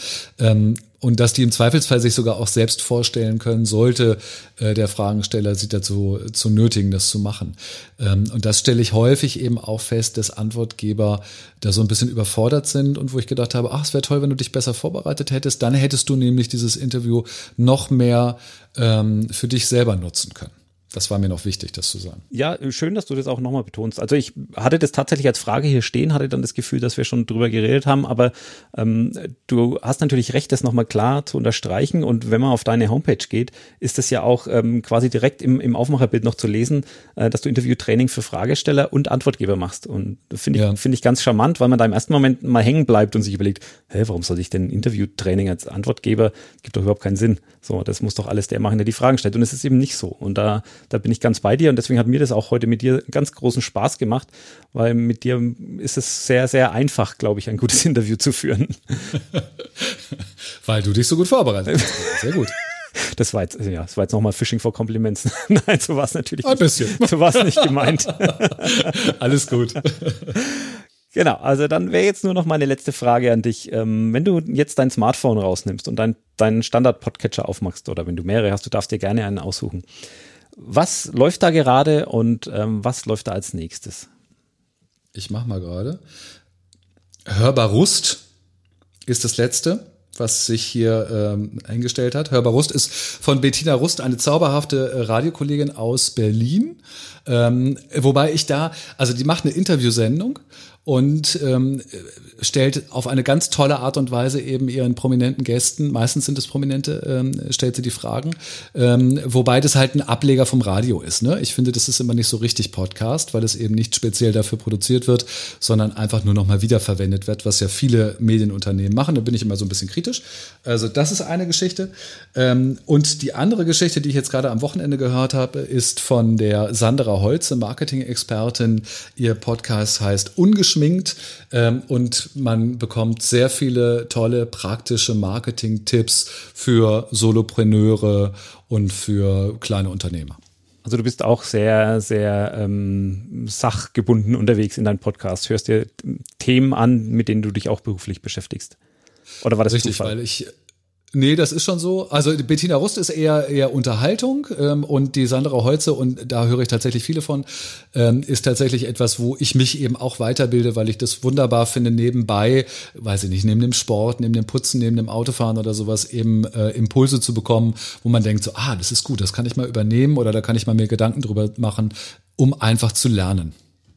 Und dass die im Zweifelsfall sich sogar auch selbst vorstellen können, sollte äh, der Fragensteller sie dazu zu nötigen, das zu machen. Ähm, und das stelle ich häufig eben auch fest, dass Antwortgeber da so ein bisschen überfordert sind und wo ich gedacht habe, ach, es wäre toll, wenn du dich besser vorbereitet hättest, dann hättest du nämlich dieses Interview noch mehr ähm, für dich selber nutzen können. Das war mir noch wichtig, das zu sagen. Ja, schön, dass du das auch nochmal betonst. Also ich hatte das tatsächlich als Frage hier stehen, hatte dann das Gefühl, dass wir schon drüber geredet haben, aber ähm, du hast natürlich recht, das nochmal klar zu unterstreichen. Und wenn man auf deine Homepage geht, ist das ja auch ähm, quasi direkt im, im Aufmacherbild noch zu lesen, äh, dass du Interviewtraining für Fragesteller und Antwortgeber machst. Und finde ich, ja. finde ich ganz charmant, weil man da im ersten Moment mal hängen bleibt und sich überlegt, hä, warum soll ich denn Interviewtraining als Antwortgeber? Gibt doch überhaupt keinen Sinn. So, das muss doch alles der machen, der die Fragen stellt. Und es ist eben nicht so. Und da da bin ich ganz bei dir und deswegen hat mir das auch heute mit dir ganz großen Spaß gemacht, weil mit dir ist es sehr, sehr einfach, glaube ich, ein gutes Interview zu führen. weil du dich so gut vorbereitet hast. Sehr gut. Das war jetzt, ja, das war jetzt nochmal Fishing for Compliments. Nein, so war es natürlich Ein bisschen. So war es nicht gemeint. Alles gut. Genau, also dann wäre jetzt nur noch meine letzte Frage an dich. Ähm, wenn du jetzt dein Smartphone rausnimmst und dein, deinen Standard-Podcatcher aufmachst oder wenn du mehrere hast, du darfst dir gerne einen aussuchen. Was läuft da gerade und ähm, was läuft da als nächstes? Ich mach mal gerade. Hörbar Rust ist das letzte, was sich hier ähm, eingestellt hat. Hörbar Rust ist von Bettina Rust, eine zauberhafte äh, Radiokollegin aus Berlin. Ähm, wobei ich da, also die macht eine Interviewsendung und ähm, stellt auf eine ganz tolle Art und Weise eben ihren prominenten Gästen, meistens sind es Prominente, ähm, stellt sie die Fragen, ähm, wobei das halt ein Ableger vom Radio ist. Ne? Ich finde, das ist immer nicht so richtig Podcast, weil es eben nicht speziell dafür produziert wird, sondern einfach nur nochmal wiederverwendet wird, was ja viele Medienunternehmen machen. Da bin ich immer so ein bisschen kritisch. Also das ist eine Geschichte. Ähm, und die andere Geschichte, die ich jetzt gerade am Wochenende gehört habe, ist von der Sandra Holze, Marketing-Expertin. Ihr Podcast heißt Ungeschminkt ähm, und man bekommt sehr viele tolle praktische Marketing-Tipps für Solopreneure und für kleine Unternehmer. Also du bist auch sehr, sehr ähm, sachgebunden unterwegs in deinem Podcast. Hörst dir Themen an, mit denen du dich auch beruflich beschäftigst. Oder war das Richtig, Zufall? weil ich Nee, das ist schon so. Also Bettina Rust ist eher eher Unterhaltung ähm, und die Sandra Holze und da höre ich tatsächlich viele von, ähm, ist tatsächlich etwas, wo ich mich eben auch weiterbilde, weil ich das wunderbar finde nebenbei, weiß ich nicht, neben dem Sport, neben dem Putzen, neben dem Autofahren oder sowas eben äh, Impulse zu bekommen, wo man denkt so, ah, das ist gut, das kann ich mal übernehmen oder da kann ich mal mir Gedanken drüber machen, um einfach zu lernen.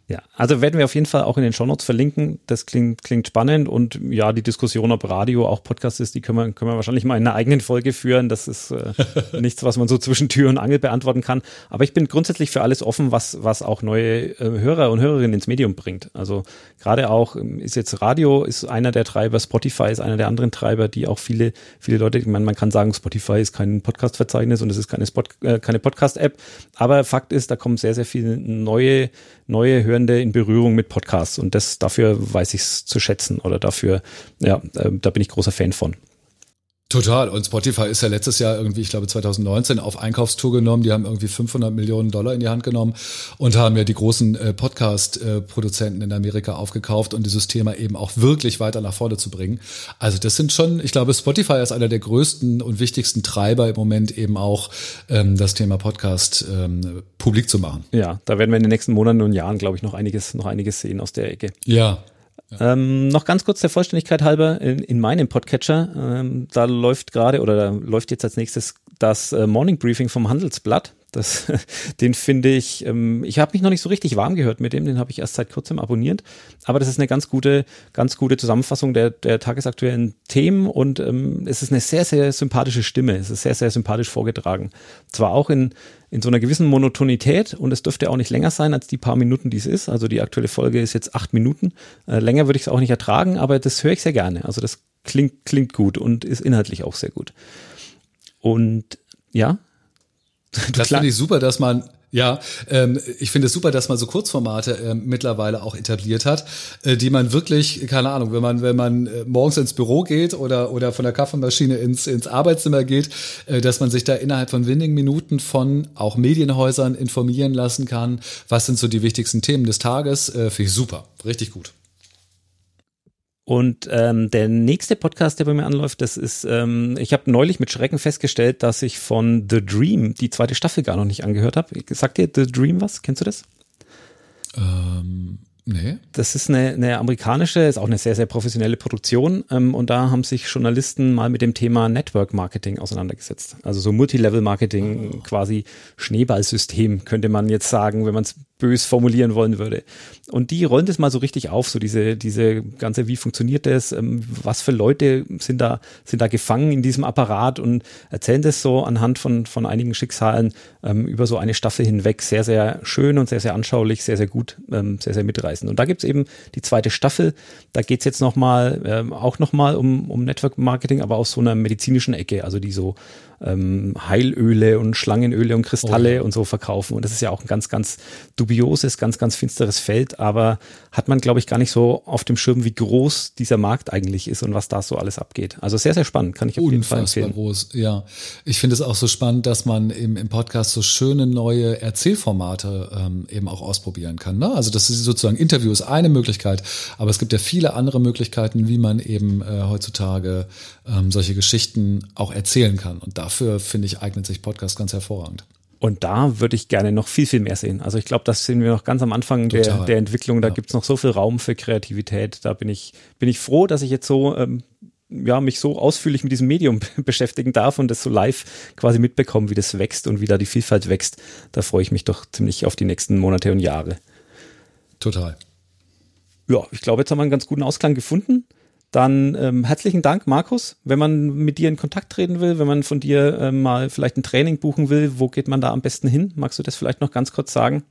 Ja, also werden wir auf jeden Fall auch in den Shownotes verlinken. Das klingt, klingt spannend und ja, die Diskussion, ob Radio auch Podcast ist, die können wir, können wir wahrscheinlich mal in einer eigenen Folge führen. Das ist äh, nichts, was man so zwischen Tür und Angel beantworten kann. Aber ich bin grundsätzlich für alles offen, was, was auch neue äh, Hörer und Hörerinnen ins Medium bringt. Also gerade auch ähm, ist jetzt Radio ist einer der Treiber, Spotify ist einer der anderen Treiber, die auch viele, viele Leute, ich meine, man kann sagen, Spotify ist kein Podcast-Verzeichnis und es ist keine, Spot, äh, keine Podcast-App. Aber Fakt ist, da kommen sehr, sehr viele neue, neue Hörende in Berührung mit Podcasts und das dafür weiß ich es zu schätzen oder dafür, ja, äh, da bin ich großer Fan von. Total. Und Spotify ist ja letztes Jahr irgendwie, ich glaube 2019, auf Einkaufstour genommen. Die haben irgendwie 500 Millionen Dollar in die Hand genommen und haben ja die großen äh, Podcast-Produzenten in Amerika aufgekauft und dieses Thema eben auch wirklich weiter nach vorne zu bringen. Also das sind schon, ich glaube, Spotify ist einer der größten und wichtigsten Treiber im Moment eben auch ähm, das Thema Podcast ähm, publik zu machen. Ja, da werden wir in den nächsten Monaten und Jahren, glaube ich, noch einiges, noch einiges sehen aus der Ecke. Ja, ähm, noch ganz kurz der Vollständigkeit halber, in, in meinem Podcatcher, ähm, da läuft gerade oder da läuft jetzt als nächstes das äh, Morning Briefing vom Handelsblatt. Das, den finde ich, ähm, ich habe mich noch nicht so richtig warm gehört mit dem, den habe ich erst seit kurzem abonniert. Aber das ist eine ganz gute, ganz gute Zusammenfassung der, der tagesaktuellen Themen und ähm, es ist eine sehr, sehr sympathische Stimme. Es ist sehr, sehr sympathisch vorgetragen. Zwar auch in, in so einer gewissen Monotonität und es dürfte auch nicht länger sein als die paar Minuten, die es ist. Also die aktuelle Folge ist jetzt acht Minuten. Äh, länger würde ich es auch nicht ertragen, aber das höre ich sehr gerne. Also das klingt, klingt gut und ist inhaltlich auch sehr gut. Und ja, das finde ich super, dass man ja, ähm, ich finde es super, dass man so Kurzformate äh, mittlerweile auch etabliert hat, äh, die man wirklich, keine Ahnung, wenn man wenn man äh, morgens ins Büro geht oder oder von der Kaffeemaschine ins ins Arbeitszimmer geht, äh, dass man sich da innerhalb von wenigen Minuten von auch Medienhäusern informieren lassen kann. Was sind so die wichtigsten Themen des Tages? Äh, finde ich super, richtig gut. Und ähm, der nächste Podcast, der bei mir anläuft, das ist, ähm, ich habe neulich mit Schrecken festgestellt, dass ich von The Dream die zweite Staffel gar noch nicht angehört habe. Sagt dir The Dream was? Kennst du das? Ähm, nee. Das ist eine, eine amerikanische, ist auch eine sehr, sehr professionelle Produktion. Ähm, und da haben sich Journalisten mal mit dem Thema Network Marketing auseinandergesetzt. Also so Multilevel Marketing, oh. quasi Schneeballsystem, könnte man jetzt sagen, wenn man es bös formulieren wollen würde. Und die rollen das mal so richtig auf, so diese, diese ganze, wie funktioniert das, ähm, was für Leute sind da, sind da gefangen in diesem Apparat und erzählen das so anhand von, von einigen Schicksalen ähm, über so eine Staffel hinweg sehr, sehr schön und sehr, sehr anschaulich, sehr, sehr gut, ähm, sehr, sehr mitreißend. Und da gibt's eben die zweite Staffel, da geht's jetzt nochmal, ähm, auch nochmal um, um Network Marketing, aber aus so einer medizinischen Ecke, also die so ähm, Heilöle und Schlangenöle und Kristalle oh und so verkaufen. Und das ist ja auch ein ganz, ganz dubioses, ganz, ganz finsteres Feld, aber hat man, glaube ich, gar nicht so auf dem Schirm, wie groß dieser Markt eigentlich ist und was da so alles abgeht. Also sehr, sehr spannend, kann ich auf jeden Fall empfehlen. groß, ja. Ich finde es auch so spannend, dass man im, im Podcast so schöne neue Erzählformate ähm, eben auch ausprobieren kann. Ne? Also das ist sozusagen Interview ist eine Möglichkeit, aber es gibt ja viele andere Möglichkeiten, wie man eben äh, heutzutage ähm, solche Geschichten auch erzählen kann. Und dafür, finde ich, eignet sich Podcast ganz hervorragend. Und da würde ich gerne noch viel, viel mehr sehen. Also ich glaube, das sind wir noch ganz am Anfang der, der, Entwicklung. Da ja. gibt es noch so viel Raum für Kreativität. Da bin ich, bin ich froh, dass ich jetzt so ähm, ja, mich so ausführlich mit diesem Medium beschäftigen darf und das so live quasi mitbekommen, wie das wächst und wie da die Vielfalt wächst. Da freue ich mich doch ziemlich auf die nächsten Monate und Jahre. Total. Ja, ich glaube, jetzt haben wir einen ganz guten Ausklang gefunden. Dann ähm, herzlichen Dank, Markus. Wenn man mit dir in Kontakt treten will, wenn man von dir ähm, mal vielleicht ein Training buchen will, wo geht man da am besten hin? Magst du das vielleicht noch ganz kurz sagen?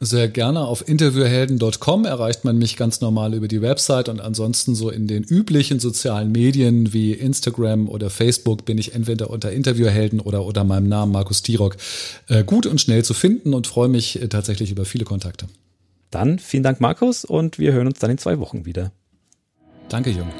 Sehr gerne. Auf interviewhelden.com erreicht man mich ganz normal über die Website und ansonsten so in den üblichen sozialen Medien wie Instagram oder Facebook bin ich entweder unter Interviewhelden oder unter meinem Namen Markus Tirock äh, gut und schnell zu finden und freue mich äh, tatsächlich über viele Kontakte. Dann vielen Dank, Markus, und wir hören uns dann in zwei Wochen wieder. Danke, Jung.